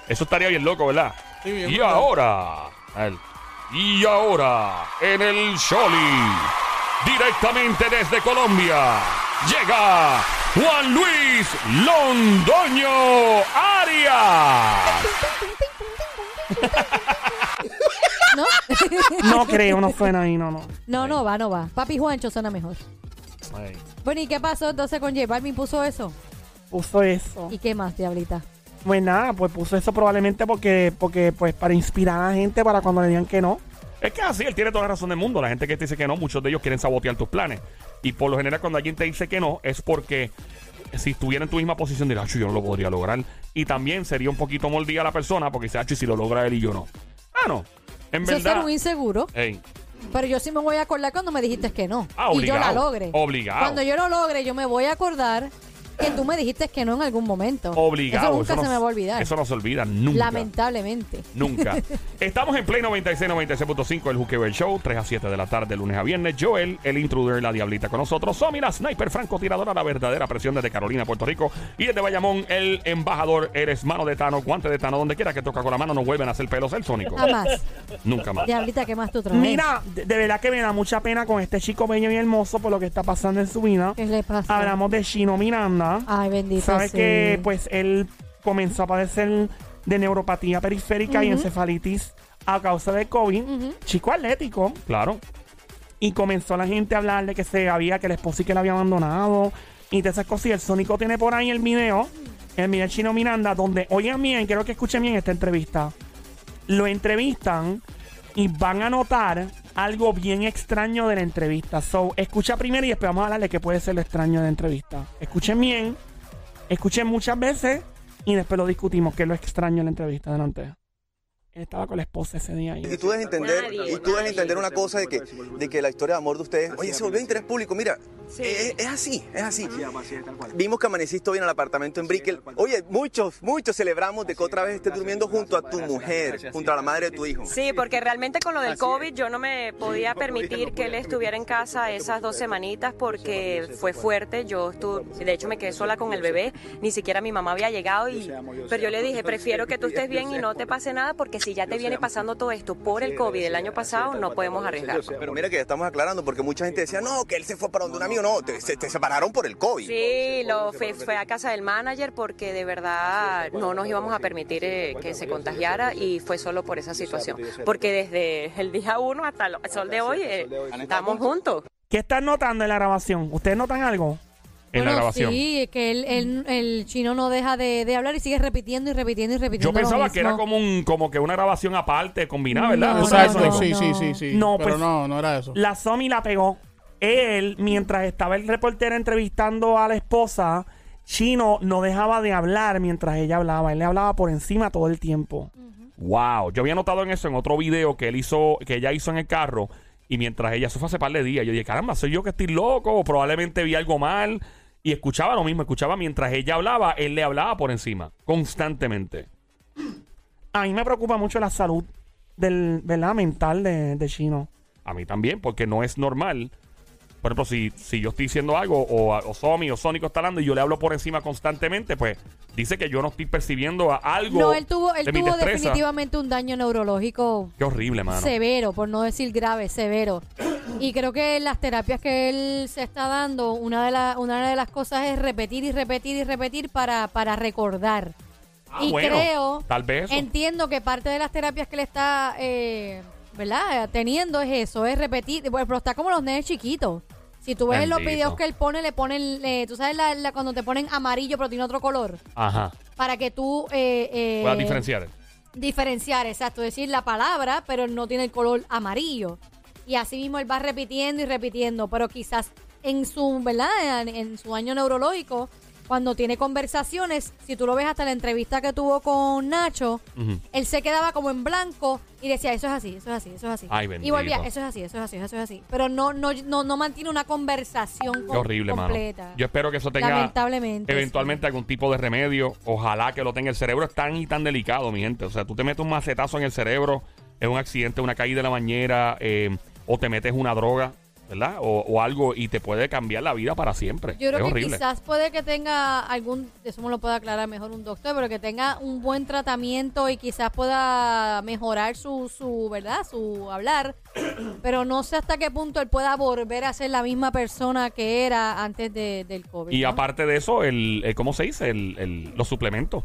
[SPEAKER 1] Eso estaría bien loco, ¿verdad?
[SPEAKER 4] Sí, bien
[SPEAKER 1] y
[SPEAKER 4] brutal.
[SPEAKER 1] ahora. a. Y ahora, en el Choli, directamente desde Colombia, llega Juan Luis Londoño Arias.
[SPEAKER 3] No creo, no suena ahí, no, no.
[SPEAKER 2] no, no va, no va. Papi Juancho suena mejor.
[SPEAKER 1] Ay.
[SPEAKER 2] Bueno, ¿y qué pasó entonces con J Balvin? ¿Puso eso?
[SPEAKER 3] Puso eso.
[SPEAKER 2] ¿Y qué más, diablita?
[SPEAKER 3] Pues nada, pues puso eso probablemente porque, porque pues para inspirar a la gente para cuando le digan que no.
[SPEAKER 1] Es que así, él tiene toda la razón del mundo. La gente que te dice que no, muchos de ellos quieren sabotear tus planes. Y por lo general, cuando alguien te dice que no, es porque si estuviera en tu misma posición, dirá, "Acho, yo no lo podría lograr. Y también sería un poquito mordida la persona porque dice, "Acho, y si lo logra él y yo no. Ah, no. En
[SPEAKER 2] ser
[SPEAKER 1] verdad.
[SPEAKER 2] un inseguro.
[SPEAKER 1] Ey,
[SPEAKER 2] Pero yo sí me voy a acordar cuando me dijiste que no.
[SPEAKER 1] Ah,
[SPEAKER 2] y yo la
[SPEAKER 1] obligado.
[SPEAKER 2] logre.
[SPEAKER 1] Obligado.
[SPEAKER 2] Cuando yo lo logre, yo me voy a acordar que tú me dijiste que no en algún momento.
[SPEAKER 1] obligado.
[SPEAKER 2] Eso nunca
[SPEAKER 1] no
[SPEAKER 2] se me va a olvidar.
[SPEAKER 1] Eso no se olvida nunca.
[SPEAKER 2] Lamentablemente.
[SPEAKER 1] Nunca. Estamos en Play 96, 96.5, el Juqueo el Show, 3 a 7 de la tarde, lunes a viernes. Joel, el intruder, la diablita con nosotros. Somi, la sniper francotiradora, la verdadera presión desde Carolina, Puerto Rico. Y desde Bayamón, el embajador, eres mano de Tano, guante de Tano, donde quiera que toca con la mano, no vuelven a hacer pelos el sónico.
[SPEAKER 2] Jamás.
[SPEAKER 1] Nunca más.
[SPEAKER 2] Diablita, ¿qué más tú traes?
[SPEAKER 3] Mira, de, de verdad que me da mucha pena con este chico bello y hermoso por lo que está pasando en su vida.
[SPEAKER 2] ¿Qué le pasa?
[SPEAKER 3] Hablamos de Chino Miranda.
[SPEAKER 2] Ay, bendito
[SPEAKER 3] Sabes
[SPEAKER 2] sí.
[SPEAKER 3] que pues él comenzó a padecer de neuropatía periférica y encefalitis a causa de COVID. Chico atlético.
[SPEAKER 1] Claro.
[SPEAKER 3] Y comenzó la gente a hablar de que se había, que el esposo y que le había abandonado. Y de esas cosas. Y el Sónico tiene por ahí el video, el video de Chino Miranda, donde, oigan bien, quiero que escuchen bien esta entrevista. Lo entrevistan y van a notar algo bien extraño de la entrevista. So, escucha primero y después vamos a hablar de qué puede ser lo extraño de la entrevista. Escuchen bien, escuchen muchas veces y después lo discutimos, qué es lo extraño de la entrevista. Adelante. Él estaba con la esposa ese día ahí.
[SPEAKER 5] Y tú debes entender, y tú debes entender una cosa de que, de que la historia de amor de ustedes, oye, se volvió de interés público. Mira, Sí.
[SPEAKER 6] Es, es así, es así. Vimos que amaneciste hoy en el apartamento en Brickell. Oye, muchos, muchos celebramos de que otra vez estés durmiendo junto a tu mujer, junto a la madre de tu hijo.
[SPEAKER 5] Sí, porque realmente con lo del COVID yo no me podía permitir que él estuviera en casa esas dos semanitas porque fue fuerte. Yo estuve, de hecho me quedé sola con el bebé, ni siquiera mi mamá había llegado y pero yo le dije, prefiero que tú estés bien y no te pase nada porque si ya te viene pasando todo esto por el COVID el año pasado, no podemos arriesgar.
[SPEAKER 6] Pero mira que ya estamos aclarando porque mucha gente decía, no, que él se fue para donde un amigo. No, te, se- te separaron por el COVID.
[SPEAKER 5] Sí, lo fue, fue a casa del manager porque de verdad no nos íbamos a permitir eh, que se contagiara y fue solo por esa situación. Porque desde el día uno hasta el sol de hoy eh, estamos juntos.
[SPEAKER 3] ¿Qué están notando en la grabación? ¿Ustedes notan algo?
[SPEAKER 1] En la grabación.
[SPEAKER 2] Sí, que él, él- el chino no deja de, de hablar y sigue repitiendo y repitiendo y repitiendo.
[SPEAKER 1] Yo pensaba
[SPEAKER 2] lo
[SPEAKER 1] que era
[SPEAKER 2] mismo.
[SPEAKER 1] como un como que una grabación aparte, combinada, ¿verdad?
[SPEAKER 2] No,
[SPEAKER 1] ¿No sabes
[SPEAKER 2] no,
[SPEAKER 1] eso,
[SPEAKER 2] no.
[SPEAKER 1] Nico?
[SPEAKER 4] sí, sí, sí, sí.
[SPEAKER 3] No,
[SPEAKER 4] pero
[SPEAKER 3] pues-
[SPEAKER 4] no, no era eso.
[SPEAKER 3] La Somi la pegó. Él, mientras estaba el reportero entrevistando a la esposa, Chino no dejaba de hablar mientras ella hablaba. Él le hablaba por encima todo el tiempo.
[SPEAKER 1] Wow, yo había notado en eso en otro video que él hizo, que ella hizo en el carro, y mientras ella, eso fue hace par de días, yo dije, caramba, soy yo que estoy loco, probablemente vi algo mal, y escuchaba lo mismo, escuchaba mientras ella hablaba, él le hablaba por encima, constantemente.
[SPEAKER 3] A mí me preocupa mucho la salud del, ¿verdad? mental de, de Chino.
[SPEAKER 1] A mí también, porque no es normal. Por ejemplo, si, si yo estoy diciendo algo, o, o Somi o Sónico está hablando y yo le hablo por encima constantemente, pues dice que yo no estoy percibiendo a- algo.
[SPEAKER 2] No, él tuvo, él
[SPEAKER 1] de mi
[SPEAKER 2] tuvo
[SPEAKER 1] destreza.
[SPEAKER 2] definitivamente un daño neurológico
[SPEAKER 1] Qué horrible, mano.
[SPEAKER 2] severo, por no decir grave, severo. Y creo que las terapias que él se está dando, una de, la- una de las cosas es repetir y repetir y repetir para, para recordar.
[SPEAKER 1] Ah,
[SPEAKER 2] y
[SPEAKER 1] bueno,
[SPEAKER 2] creo,
[SPEAKER 1] tal vez eso.
[SPEAKER 2] entiendo que parte de las terapias que él está, eh, ¿verdad? Teniendo es eso, es repetir, bueno, pero está como los nenes chiquitos. Si tú ves en los videos que él pone, le ponen, eh, tú sabes la- la- cuando te ponen amarillo pero tiene otro color,
[SPEAKER 1] Ajá.
[SPEAKER 2] para que tú... Eh, eh,
[SPEAKER 1] Puedas diferenciar.
[SPEAKER 2] diferenciar, exacto, decir la palabra, pero no tiene el color amarillo. Y así mismo él va repitiendo y repitiendo, pero quizás en su, ¿verdad? En, en su año neurológico, cuando tiene conversaciones, si tú lo ves hasta la entrevista que tuvo con Nacho, él se quedaba como en blanco y decía, eso es así, eso es así, eso es así.
[SPEAKER 1] Ay,
[SPEAKER 2] y volvía, eso es así, eso es así, eso es así. Pero no, no, no, no mantiene una conversación
[SPEAKER 1] Qué horrible, mano.
[SPEAKER 2] completa.
[SPEAKER 1] Yo espero que eso tenga
[SPEAKER 2] Lamentablemente,
[SPEAKER 1] eventualmente algún tipo de remedio. Ojalá que lo tenga. El cerebro es tan y tan delicado, mi gente. O sea, tú te metes un macetazo en el cerebro, es un accidente, una caída de la bañera, eh, o te metes una droga, ¿verdad? O, o algo y te puede cambiar la vida para siempre.
[SPEAKER 2] Yo creo
[SPEAKER 1] es
[SPEAKER 2] que
[SPEAKER 1] horrible.
[SPEAKER 2] quizás puede que tenga algún, eso me lo puede aclarar mejor un doctor, pero que tenga un buen tratamiento y quizás pueda mejorar su, su ¿verdad? Su hablar, pero no sé hasta qué punto él pueda volver a ser la misma persona que era antes de- del COVID.
[SPEAKER 1] Y
[SPEAKER 2] ¿no?
[SPEAKER 1] aparte de eso, el, el- ¿cómo se dice? El, el- los suplementos.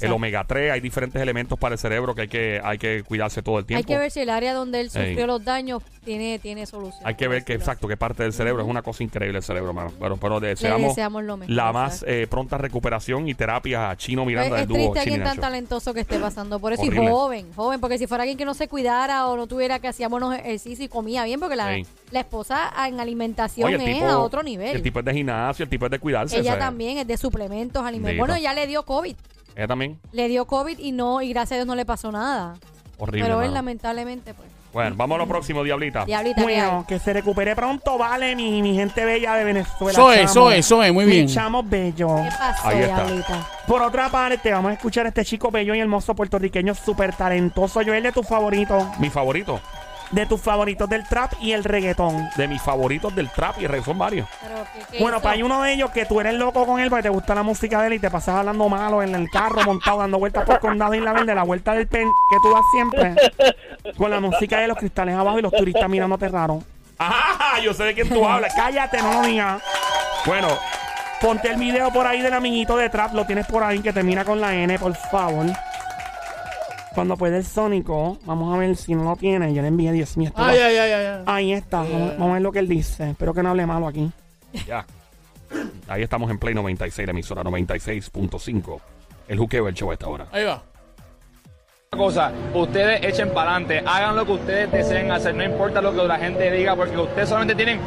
[SPEAKER 1] El omega 3, hay diferentes elementos para el cerebro que hay que, hay que cuidarse todo el tiempo.
[SPEAKER 2] Hay que ver si el área donde él
[SPEAKER 1] Ey.
[SPEAKER 2] sufrió los daños tiene, tiene solución.
[SPEAKER 1] Hay que ver que exacto, qué parte del cerebro. Es una cosa increíble el cerebro, mano. Pero, pero
[SPEAKER 2] Le
[SPEAKER 1] deseamos,
[SPEAKER 2] deseamos lo mejor,
[SPEAKER 1] la más eh, pronta recuperación y terapia a Chino Miranda
[SPEAKER 2] Es,
[SPEAKER 1] del
[SPEAKER 2] es
[SPEAKER 1] dúo
[SPEAKER 2] triste
[SPEAKER 1] Chino y
[SPEAKER 2] alguien tan talentoso que esté pasando por eso.
[SPEAKER 1] Horrible.
[SPEAKER 2] Y joven, joven, porque si fuera alguien que no se cuidara o no tuviera que hacía buenos ejercicios y comía bien, porque la, la esposa en alimentación
[SPEAKER 1] Oye,
[SPEAKER 2] es
[SPEAKER 1] tipo-
[SPEAKER 2] a otro nivel.
[SPEAKER 1] El tipo es de gimnasio, el tipo es de cuidarse.
[SPEAKER 2] ella también es de suplementos, alimentos. Bueno, ella le dio COVID.
[SPEAKER 1] Ella también.
[SPEAKER 2] Le dio COVID y no, y gracias a Dios no le pasó nada.
[SPEAKER 1] Horrible.
[SPEAKER 2] Pero él
[SPEAKER 1] mano.
[SPEAKER 2] lamentablemente, pues.
[SPEAKER 1] Bueno, vamos a lo próximo, Diablita.
[SPEAKER 2] Diablita, ¿qué
[SPEAKER 3] Bueno, que se recupere pronto, vale, mi, mi gente bella de Venezuela.
[SPEAKER 4] Eso es,
[SPEAKER 3] chamo.
[SPEAKER 4] eso es, eso es, muy
[SPEAKER 3] Mi
[SPEAKER 4] bien.
[SPEAKER 3] chamo bello.
[SPEAKER 2] ¿Qué pasó,
[SPEAKER 1] Ahí está.
[SPEAKER 2] Diablita?
[SPEAKER 3] Por otra parte, vamos a escuchar a este chico bello y hermoso puertorriqueño súper talentoso. Joel, de tus favoritos.
[SPEAKER 1] Mi favorito.
[SPEAKER 3] De tus favoritos del trap y el reggaetón.
[SPEAKER 1] De mis favoritos del trap y el reggae son varios.
[SPEAKER 2] Pero, ¿qué- qué
[SPEAKER 3] Bueno,
[SPEAKER 2] hizo?
[SPEAKER 3] pues hay uno de ellos que tú eres loco con él porque te gusta la música de él y te pasas hablando malo en el carro montado dando vueltas por condado y la verde, la vuelta del pen que tú das siempre. Con la música de los cristales abajo y los turistas mirándote raro.
[SPEAKER 1] ¡Ah! Yo sé de quién tú hablas.
[SPEAKER 3] Cállate, no lo digas.
[SPEAKER 1] Bueno,
[SPEAKER 3] Ponte el video por ahí del amiguito de trap, lo tienes por ahí que termina con la N, por favor. Cuando puede el Sónico, vamos a ver si no lo tiene. Yo le envié, Dios mío. esto
[SPEAKER 4] Ay, ay, ay, ay. ay.
[SPEAKER 3] Ahí está, vamos, vamos a ver lo que él dice. Espero que no hable malo aquí.
[SPEAKER 1] ya. Ahí estamos en Play 96, la emisora 96.5. El juqueo del show a esta hora.
[SPEAKER 4] Ahí va.
[SPEAKER 7] cosa, ustedes echen para adelante, hagan lo que ustedes deseen hacer, no importa lo que la gente diga, porque ustedes solamente tienen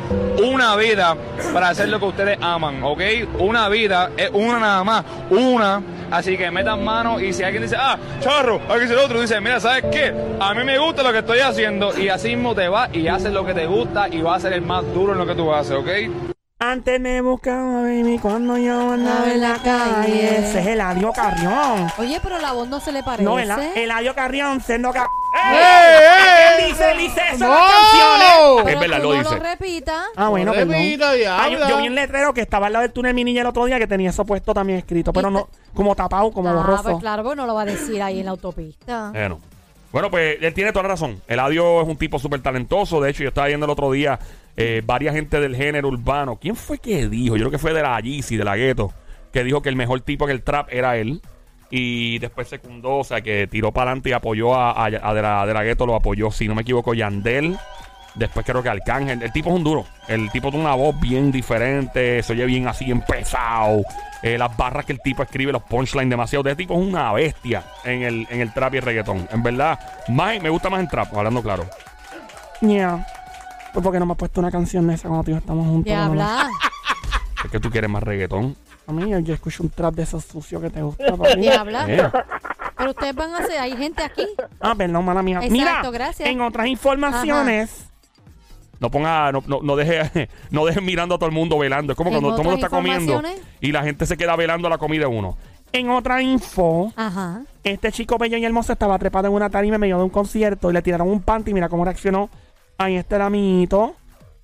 [SPEAKER 7] una vida para hacer lo que ustedes aman, ¿ok? Una vida es una nada más, una. Así que metan mano y si alguien dice, ah, charro, hay que ser otro, dice, mira, ¿sabes qué? A mí me gusta lo que estoy haciendo y así mismo te vas y haces lo que te gusta y vas a ser el más duro en lo que tú haces, ¿ok?
[SPEAKER 3] Antes me buscaba, baby, cuando yo andaba en la calle. Ese es Eladio Carrión.
[SPEAKER 2] Oye, pero la voz no se le parece.
[SPEAKER 3] No, ¿verdad? Eladio Carrión, siendo ca...
[SPEAKER 4] ¡Eh, eh!
[SPEAKER 3] Él dice, él dice eso en
[SPEAKER 4] ¡No!
[SPEAKER 3] las canciones.
[SPEAKER 2] Pero
[SPEAKER 1] Es verdad,
[SPEAKER 2] tú
[SPEAKER 1] lo
[SPEAKER 2] no
[SPEAKER 1] dice.
[SPEAKER 2] lo repita.
[SPEAKER 3] Ah, bueno,
[SPEAKER 4] No
[SPEAKER 3] perdón.
[SPEAKER 4] repita,
[SPEAKER 3] Ah, yo,
[SPEAKER 4] diabla.
[SPEAKER 3] yo vi un letrero que estaba al lado del túnel mi niña el otro día que tenía eso puesto también escrito, pero no, como tapado, como
[SPEAKER 2] ah,
[SPEAKER 3] borroso.
[SPEAKER 2] pues claro, pues no lo va a decir ahí en la autopista.
[SPEAKER 1] Bueno. Bueno, pues él tiene toda la razón. Eladio es un tipo súper talentoso. De hecho, yo estaba viendo el otro día eh, varias gente del género urbano. ¿Quién fue que dijo? Yo creo que fue de la Yeezy, de la Gueto, que dijo que el mejor tipo en el trap era él. Y después secundó, o sea, que tiró para adelante y apoyó a, a, de, la, de la Gueto, lo apoyó, si no me equivoco, Yandel. Después creo que Arcángel. El tipo es un duro. El tipo tiene una voz bien diferente. Se oye bien así, empezado. Eh, las barras que el tipo escribe, los punchlines demasiado. De tipo es una bestia en el, en el trap y el reggaetón. En verdad, más, me gusta más el trap, hablando claro.
[SPEAKER 3] Yeah. Pues porque no me has puesto una canción de esa cuando tú y yo estamos juntos.
[SPEAKER 2] Ya habla.
[SPEAKER 1] Es que tú quieres más reggaetón.
[SPEAKER 3] A mí yo, yo escucho un trap de esos sucios que te gusta, papi.
[SPEAKER 2] Ya habla.
[SPEAKER 1] Eh,
[SPEAKER 2] Pero ustedes van a hacer, hay gente aquí.
[SPEAKER 3] Ah, perdón, mala mía.
[SPEAKER 2] Exacto,
[SPEAKER 3] Mira,
[SPEAKER 2] gracias.
[SPEAKER 3] en otras informaciones,
[SPEAKER 1] No ponga, no, no, no deje, no deje mirando a todo el mundo velando. Es como cuando todo el mundo está comiendo y la gente se queda velando la comida de uno.
[SPEAKER 3] en otra info,
[SPEAKER 2] Ajá.
[SPEAKER 3] este chico bello y hermoso estaba trepado en una tarima en medio de un concierto y le tiraron un panty y mira cómo reaccionó. Ahí está el amiguito.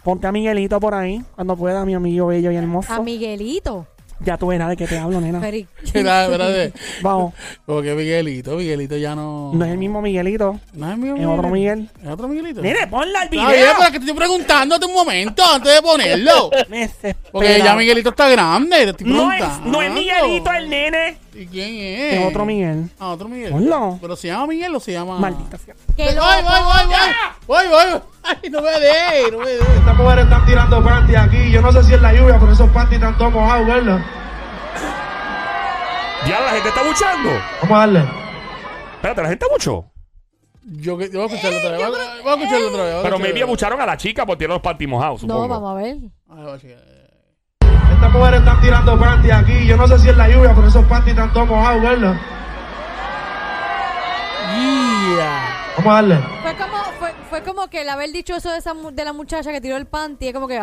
[SPEAKER 3] Ponte a Miguelito por ahí, cuando pueda, mi amigo bello y hermoso.
[SPEAKER 2] A Miguelito.
[SPEAKER 3] Ya tú verás de qué te hablo, nena.
[SPEAKER 2] Pero,
[SPEAKER 4] espérate.
[SPEAKER 3] Vamos.
[SPEAKER 4] Como que Miguelito, Miguelito ya no.
[SPEAKER 3] No es el mismo Miguelito,
[SPEAKER 4] No es mío.
[SPEAKER 3] es otro Miguel.
[SPEAKER 4] Es otro Miguelito.
[SPEAKER 3] Nene, ponla al video.
[SPEAKER 4] Bien, pero que te estoy preguntándote un momento antes de ponerlo.
[SPEAKER 3] Me.
[SPEAKER 4] Porque ya Miguelito está grande, te estoy
[SPEAKER 3] no es, no es Miguelito el nene,
[SPEAKER 4] ¿Y quién es?
[SPEAKER 3] es otro Miguel.
[SPEAKER 4] Ah, otro Miguel.
[SPEAKER 3] Ponlo.
[SPEAKER 4] ¿Pero se llama Miguel o se llama...?
[SPEAKER 3] Maldita sea.
[SPEAKER 2] que
[SPEAKER 4] ¡Voy, voy, voy, voy! ¡Voy, voy! ¡Ay, no me dé! ¡No me dé!
[SPEAKER 8] Estas mujeres están tirando panty aquí. Yo no sé si es la lluvia, pero esos panty están todos mojados, ¿verdad?
[SPEAKER 1] Ya la gente está buchando.
[SPEAKER 8] Vamos a darle.
[SPEAKER 1] Espérate, la gente buchó.
[SPEAKER 4] Yo, que- yo voy a escucharlo otra vez. Voy a- voy a escucharlo otra vez.
[SPEAKER 1] Pero
[SPEAKER 4] vez.
[SPEAKER 1] abucharon a la chica por tirar los panty mojados, supongo.
[SPEAKER 2] No, vamos a ver.
[SPEAKER 8] Estas mujeres están tirando panty aquí. Yo no sé si es la lluvia, pero esos panty están todos mojados, ¿verdad?
[SPEAKER 4] Yeah.
[SPEAKER 8] Vamos a darle.
[SPEAKER 2] Fue como, fue, fue como que el haber dicho eso de, esa, mu- de la muchacha que tiró el panty. Es como que.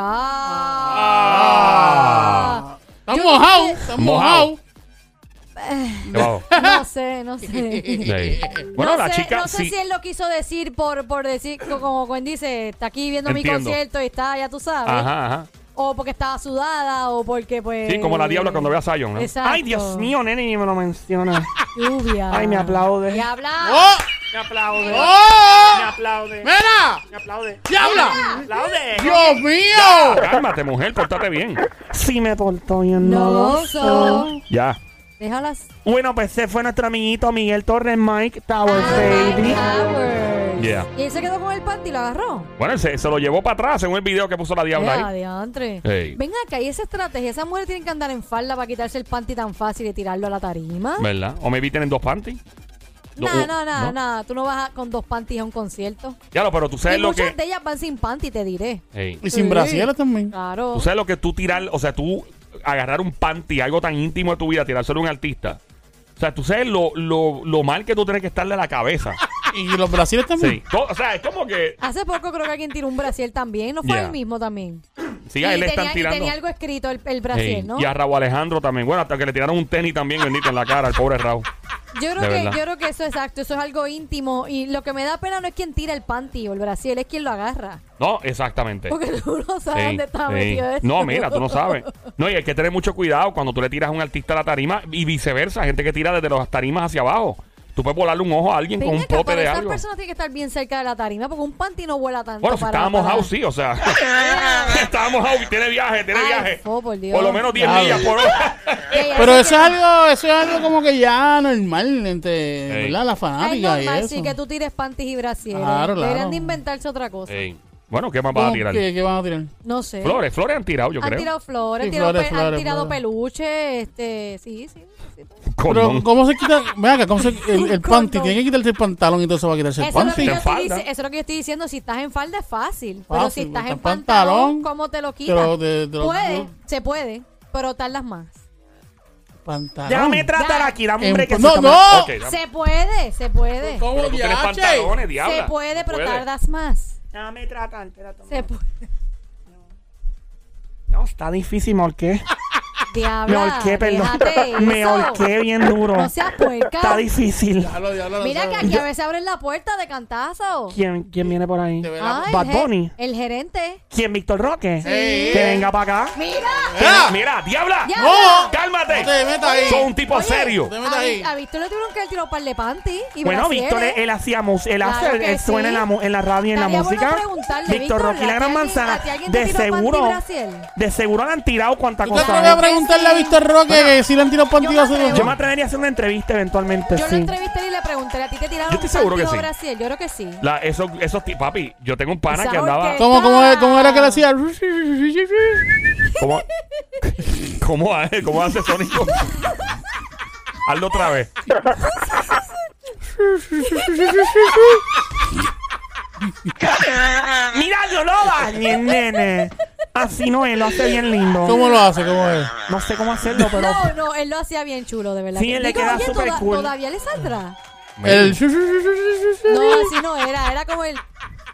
[SPEAKER 2] ¡Ah!
[SPEAKER 4] Están
[SPEAKER 2] Yo
[SPEAKER 4] mojados,
[SPEAKER 2] no sé.
[SPEAKER 4] están
[SPEAKER 1] Mojado.
[SPEAKER 4] mojados.
[SPEAKER 1] Debajo.
[SPEAKER 2] No sé, no sé.
[SPEAKER 1] Sí. Bueno,
[SPEAKER 2] no
[SPEAKER 1] la
[SPEAKER 2] sé,
[SPEAKER 1] chica
[SPEAKER 2] no sé
[SPEAKER 1] sí.
[SPEAKER 2] si él lo quiso decir por, por decir, co- como quien dice, está aquí viendo mi
[SPEAKER 1] Entiendo.
[SPEAKER 2] concierto y está, ya tú sabes.
[SPEAKER 1] Ajá, ajá.
[SPEAKER 2] O porque estaba sudada, o porque pues.
[SPEAKER 1] Sí, como la diabla cuando ve a Zion, ¿no?
[SPEAKER 2] Exacto.
[SPEAKER 3] Ay, Dios mío, nene, ni me lo menciona.
[SPEAKER 2] Lluvia.
[SPEAKER 3] Ay, me aplaude.
[SPEAKER 2] Y habla.
[SPEAKER 4] ¡Oh!
[SPEAKER 3] Me aplaude. Me
[SPEAKER 4] ¡Oh!
[SPEAKER 3] aplaude.
[SPEAKER 4] ¡Mira!
[SPEAKER 3] Me aplaude.
[SPEAKER 4] ¡Diabla!
[SPEAKER 3] Me aplaude.
[SPEAKER 4] ¡Dios mío!
[SPEAKER 1] Cálmate, mujer, pórtate bien.
[SPEAKER 3] Sí me portó bien, no,
[SPEAKER 2] No,
[SPEAKER 3] lo sé.
[SPEAKER 2] so.
[SPEAKER 1] Ya.
[SPEAKER 2] Déjalas.
[SPEAKER 3] Bueno, pues se fue nuestro amiguito Miguel Torres, Mike Towers, baby.
[SPEAKER 2] Towers.
[SPEAKER 1] Yeah.
[SPEAKER 2] Y él se quedó con el panty y lo agarró.
[SPEAKER 1] Bueno, él se, se lo llevó para atrás según el video que puso la diabla
[SPEAKER 2] Ya,
[SPEAKER 1] ahí.
[SPEAKER 2] diantre.
[SPEAKER 1] Ey.
[SPEAKER 2] Ven acá, y esa estrategia, esas mujeres tienen que andar en falda para quitarse el panty tan fácil y tirarlo a la tarima.
[SPEAKER 1] ¿Verdad? O maybe tienen dos panties.
[SPEAKER 2] No, no, no,
[SPEAKER 1] ¿no?
[SPEAKER 2] no. Tú no vas a- con dos panties a un concierto.
[SPEAKER 1] Ya lo, pero tú sabes
[SPEAKER 2] Y
[SPEAKER 1] lo
[SPEAKER 2] muchas
[SPEAKER 1] que.
[SPEAKER 2] de ellas van sin panty, te diré.
[SPEAKER 1] Ey.
[SPEAKER 4] Y sin
[SPEAKER 2] Sí.
[SPEAKER 4] también.
[SPEAKER 2] Claro.
[SPEAKER 1] Tú sabes lo que tú tirar, o sea, tú agarrar un panty, algo tan íntimo de tu vida, tirárselo a un artista. O sea, tú sabes lo, lo, lo mal que tú tienes que estar de la cabeza.
[SPEAKER 4] Y los brasieres también.
[SPEAKER 1] Sí. To- O sea, es como que.
[SPEAKER 2] Hace poco creo que alguien tiró un brasier también. ¿No fue
[SPEAKER 1] Ya.
[SPEAKER 2] él mismo también?
[SPEAKER 1] Sí, a
[SPEAKER 2] y,
[SPEAKER 1] él le
[SPEAKER 2] tenía,
[SPEAKER 1] están
[SPEAKER 2] y
[SPEAKER 1] tirando.
[SPEAKER 2] tenía algo escrito el, el brasier,
[SPEAKER 1] Ey,
[SPEAKER 2] ¿no?
[SPEAKER 1] Y a Raúl Alejandro también. Bueno, hasta que le tiraron un tenis también, bendito, en la cara al pobre Raúl.
[SPEAKER 2] Yo creo,
[SPEAKER 1] De
[SPEAKER 2] que,
[SPEAKER 1] verdad.
[SPEAKER 2] yo creo que eso es exacto, eso es algo íntimo. Y lo que me da pena no es quien tira el panty o el brasier, es quien lo agarra.
[SPEAKER 1] No, exactamente.
[SPEAKER 2] Porque tú no sabes
[SPEAKER 1] Sí,
[SPEAKER 2] dónde está
[SPEAKER 1] sí.
[SPEAKER 2] metido esto.
[SPEAKER 1] No, mira, tú no sabes. No, y hay que tener mucho cuidado cuando tú le tiras a un artista a la tarima y viceversa. Gente que tira desde las tarimas hacia abajo. Tú puedes volarle un ojo a alguien
[SPEAKER 2] Ven
[SPEAKER 1] con un
[SPEAKER 2] acá,
[SPEAKER 1] pote
[SPEAKER 2] pero
[SPEAKER 1] de
[SPEAKER 2] esas
[SPEAKER 1] algo.
[SPEAKER 2] personas tienen que estar bien cerca de la tarima porque un panty no vuela tanto.
[SPEAKER 1] Bueno, si
[SPEAKER 2] para,
[SPEAKER 1] estaba
[SPEAKER 2] para-
[SPEAKER 1] mojado, sí, o sea. estaba mojado y tiene viaje, tiene
[SPEAKER 2] Ay,
[SPEAKER 1] viaje.
[SPEAKER 2] fo, por Dios.
[SPEAKER 1] Por lo menos 10
[SPEAKER 4] Diablo.
[SPEAKER 1] millas por hora.
[SPEAKER 4] Pero eso
[SPEAKER 2] que-
[SPEAKER 4] es algo, eso es algo como que ya normal entre,
[SPEAKER 1] Ey.
[SPEAKER 4] ¿verdad? La
[SPEAKER 2] Es
[SPEAKER 4] fanática y
[SPEAKER 2] normal,
[SPEAKER 4] eso.
[SPEAKER 2] sí, que tú tires panties y brasieres.
[SPEAKER 4] Claro, claro.
[SPEAKER 2] Deberían de inventarse otra cosa.
[SPEAKER 1] Ey, Bueno, ¿qué más vas a
[SPEAKER 4] ¿Cómo
[SPEAKER 1] tirar?
[SPEAKER 4] que- ¿Qué van a tirar?
[SPEAKER 2] No sé.
[SPEAKER 1] Flores, flores han tirado, yo
[SPEAKER 2] han
[SPEAKER 1] creo.
[SPEAKER 2] tirado flores,
[SPEAKER 4] Sí,
[SPEAKER 2] han tirado,
[SPEAKER 4] flores,
[SPEAKER 2] pe- han
[SPEAKER 4] flores,
[SPEAKER 2] tirado
[SPEAKER 4] flores.
[SPEAKER 2] peluche, este, sí, sí. sí.
[SPEAKER 4] Pero, ¿cómo se quita? Ven acá, ¿cómo se, el, el
[SPEAKER 2] Condón.
[SPEAKER 4] panty? Tiene que quitarse el pantalón y entonces va a quitarse el
[SPEAKER 2] Eso es, lo
[SPEAKER 4] panty.
[SPEAKER 2] que yo
[SPEAKER 1] En
[SPEAKER 2] estoy
[SPEAKER 1] falda.
[SPEAKER 2] dici- eso es lo que yo estoy diciendo. Si estás en falda es fácil. pero
[SPEAKER 4] Fácil,
[SPEAKER 2] si estás
[SPEAKER 4] está
[SPEAKER 2] en pantalón, ¿cómo te lo
[SPEAKER 4] Te
[SPEAKER 2] quitas?
[SPEAKER 4] lo- te- te lo-
[SPEAKER 2] Puede, se puede, pero tardas más.
[SPEAKER 4] Pantalón.
[SPEAKER 3] Déjame tratar
[SPEAKER 2] Ya.
[SPEAKER 3] aquí, dame un
[SPEAKER 4] En-
[SPEAKER 3] brequecito.
[SPEAKER 4] no, no.
[SPEAKER 1] Ok, dame.
[SPEAKER 2] Se puede, se puede.
[SPEAKER 4] ¿Cómo
[SPEAKER 1] Pero tú tienes
[SPEAKER 4] diache?
[SPEAKER 1] pantalones, diabla.
[SPEAKER 2] Se puede, pero
[SPEAKER 1] Puede.
[SPEAKER 2] tardas más.
[SPEAKER 3] Déjame tratar, espérate.
[SPEAKER 2] Se puede.
[SPEAKER 3] No, está difícil, me ahorqué.
[SPEAKER 2] Diabla,
[SPEAKER 3] Me ahorqué, perdón.
[SPEAKER 2] déjate
[SPEAKER 3] Me
[SPEAKER 2] eso.
[SPEAKER 3] ahorqué bien duro.
[SPEAKER 2] No seas puerca.
[SPEAKER 3] Está difícil.
[SPEAKER 4] Diablo, diablo,
[SPEAKER 2] Mira que aquí a veces abren la puerta de cantazo.
[SPEAKER 3] ¿Quién, quién viene por ahí?
[SPEAKER 2] Ah,
[SPEAKER 3] Bad
[SPEAKER 2] ge-
[SPEAKER 3] Bunny.
[SPEAKER 2] El gerente.
[SPEAKER 3] ¿Quién, Víctor Roque?
[SPEAKER 4] Sí.
[SPEAKER 3] Que venga para acá.
[SPEAKER 2] Mira.
[SPEAKER 4] Mira.
[SPEAKER 1] Mira, diabla.
[SPEAKER 2] Ya.
[SPEAKER 4] ¡No!
[SPEAKER 1] Cálmate.
[SPEAKER 4] No te metas ahí.
[SPEAKER 1] Son un tipo
[SPEAKER 2] Oye,
[SPEAKER 1] serio.
[SPEAKER 4] Te metas
[SPEAKER 2] A,
[SPEAKER 4] ahí.
[SPEAKER 2] Vi- a Víctor le tuvieron que él tiró un par de panty y
[SPEAKER 3] Bueno,
[SPEAKER 2] brasieres.
[SPEAKER 3] Víctor, él hacía música, él
[SPEAKER 2] Claro
[SPEAKER 3] hace,
[SPEAKER 2] que
[SPEAKER 3] él suena
[SPEAKER 2] sí.
[SPEAKER 3] en la, mu- en la radio y en la
[SPEAKER 2] Estaría bueno
[SPEAKER 3] música.
[SPEAKER 2] preguntarle,
[SPEAKER 3] Víctor
[SPEAKER 2] Víctor,
[SPEAKER 3] Roque y la
[SPEAKER 2] ¿a
[SPEAKER 3] Gran
[SPEAKER 2] alguien-
[SPEAKER 3] Manzana.
[SPEAKER 2] a ti alguien te
[SPEAKER 3] De
[SPEAKER 2] tiró panty
[SPEAKER 3] seguro,
[SPEAKER 2] brasier?
[SPEAKER 3] de seguro le han tirado cuánta
[SPEAKER 4] ¿Tú te
[SPEAKER 3] cosa.
[SPEAKER 4] atreves a. preguntarle a Víctor Roque que si le han tirado panty
[SPEAKER 2] Yo me
[SPEAKER 4] va a.
[SPEAKER 3] Yo me atrevería a hacer una entrevista eventualmente,
[SPEAKER 2] Yo lo
[SPEAKER 3] sí.
[SPEAKER 2] entrevisté y le pregunté, ¿a ti te tiraron
[SPEAKER 1] Yo estoy seguro que sí.
[SPEAKER 2] brasier? Yo creo que sí.
[SPEAKER 1] La, esos, papi, yo tengo un pana
[SPEAKER 2] Esa
[SPEAKER 1] que andaba.
[SPEAKER 4] ¿Cómo, cómo, cómo era que le hacía?
[SPEAKER 1] ¿Cómo, cómo, hace- cómo hace Sónico? Hazlo otra vez.
[SPEAKER 3] Mira, yo lo dañé, nene. Así no es, lo hace bien lindo.
[SPEAKER 4] ¿Cómo lo hace? ¿Cmo es?
[SPEAKER 3] No sé cómo hacerlo, pero.
[SPEAKER 2] No, no, él lo hacía bien chulo, de verdad.
[SPEAKER 3] Sí, él le
[SPEAKER 2] Digo,
[SPEAKER 3] queda
[SPEAKER 2] oye,
[SPEAKER 3] súper
[SPEAKER 2] toda-
[SPEAKER 3] cool.
[SPEAKER 2] ¿Todavía le saldrá?
[SPEAKER 4] El...
[SPEAKER 2] No, así no era. Era como el...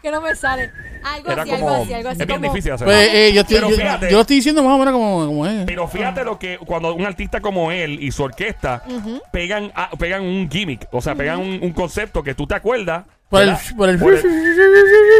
[SPEAKER 2] Que no me sale. Algo
[SPEAKER 1] Era
[SPEAKER 2] así,
[SPEAKER 1] como.
[SPEAKER 2] algo así, algo así.
[SPEAKER 1] es bien
[SPEAKER 2] como-
[SPEAKER 1] difícil hacerlo.
[SPEAKER 4] Pues, eh, yo, estoy,
[SPEAKER 1] Pero
[SPEAKER 4] yo,
[SPEAKER 1] fíjate.
[SPEAKER 4] yo lo estoy diciendo más o menos como, como es.
[SPEAKER 1] Pero fíjate lo que cuando un artista como él y su orquesta pegan, pegan un gimmick, o sea, pegan un, un concepto que tú te acuerdas.
[SPEAKER 4] Por el, por el...
[SPEAKER 1] Por el-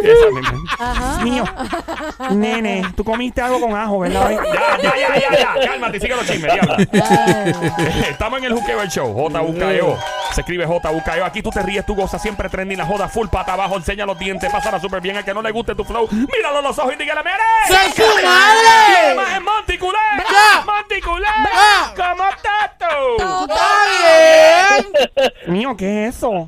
[SPEAKER 1] Esa misma.
[SPEAKER 2] Ajá.
[SPEAKER 3] Mío. Nene, tú comiste algo con ajo, ¿verdad?
[SPEAKER 1] Ya, ya, ya, ya, ya. Cálmate, sigue los chismes, diabla. Estamos en el Juqueo el Show, JUKEO. Se escribe JUKEO. Aquí tú te ríes, tú gozas, siempre trending la joda, full pata abajo, enseña los dientes, pásala súper bien. Al que no le guste tu flow, míralo a los ojos y dígale, ¡Mire!
[SPEAKER 4] ¡Soy su
[SPEAKER 1] ¡Mire
[SPEAKER 4] madre!
[SPEAKER 1] más en Monticulé! ¡Monticulé! ¿Cómo estás tú?
[SPEAKER 2] Todo.
[SPEAKER 3] Mío, ¿qué es eso?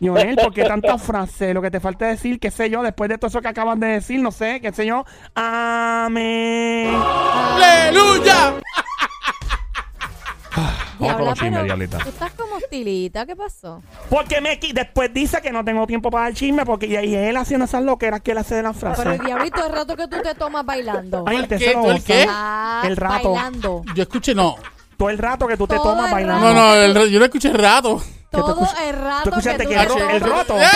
[SPEAKER 3] Lionel, ¿por qué tanta frase? Lo que te falta decir, qué sé yo, después de todo eso que acabas de decir, no sé, qué sé yo. Amén.
[SPEAKER 4] ¡Aleluya!
[SPEAKER 1] Vamos con los chismes,
[SPEAKER 2] pero
[SPEAKER 1] diablita.
[SPEAKER 2] Tú estás como hostilita, ¿qué pasó?
[SPEAKER 3] Porque me qui- después dice que no tengo tiempo para el chisme, porque y, y él haciendo esas loqueras que él hace de las
[SPEAKER 2] Pero
[SPEAKER 3] frases.
[SPEAKER 2] el diablito, el rato que tú te tomas bailando.
[SPEAKER 3] Ay, el
[SPEAKER 4] ¿El qué?
[SPEAKER 3] tercero
[SPEAKER 4] ¿El qué?
[SPEAKER 2] Ah,
[SPEAKER 3] el rato.
[SPEAKER 2] Bailando.
[SPEAKER 4] Yo escuché, no.
[SPEAKER 3] Todo el rato que tú te tomas
[SPEAKER 2] el
[SPEAKER 3] bailando.
[SPEAKER 4] No, no, el yo lo escuché rato.
[SPEAKER 2] Todo el rato
[SPEAKER 3] tú escuchaste
[SPEAKER 2] que
[SPEAKER 3] que
[SPEAKER 2] tú
[SPEAKER 3] el ro- el roto.
[SPEAKER 4] ¡Ey!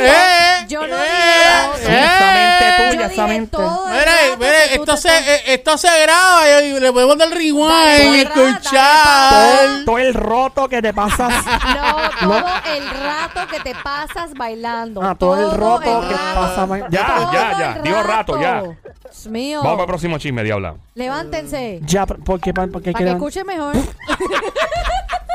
[SPEAKER 4] ¡Eh!
[SPEAKER 2] Yo no
[SPEAKER 4] ¡Eh!
[SPEAKER 2] Dije.
[SPEAKER 3] Esa mente
[SPEAKER 2] Yo
[SPEAKER 3] tuya,
[SPEAKER 2] dije
[SPEAKER 3] esa mente.
[SPEAKER 2] todo el
[SPEAKER 4] Mire, mire, esto se, eh, esto se graba y le podemos dar rewind y
[SPEAKER 2] dale,
[SPEAKER 4] escuchar.
[SPEAKER 3] Todo el roto que te pasas.
[SPEAKER 2] No, todo el rato que te pasas bailando.
[SPEAKER 3] Ah, todo el roto
[SPEAKER 2] el
[SPEAKER 3] que
[SPEAKER 2] rato.
[SPEAKER 3] pasa bailando.
[SPEAKER 1] Ya,
[SPEAKER 2] Todo
[SPEAKER 1] ya, ya.
[SPEAKER 2] el
[SPEAKER 1] Digo rato, ya.
[SPEAKER 2] Dios mío.
[SPEAKER 1] Vamos para el próximo chisme, diabla.
[SPEAKER 2] Levántense.
[SPEAKER 3] Ya, ¿por qué? ¿Por qué
[SPEAKER 2] Para que
[SPEAKER 3] quieren-
[SPEAKER 2] escuche mejor.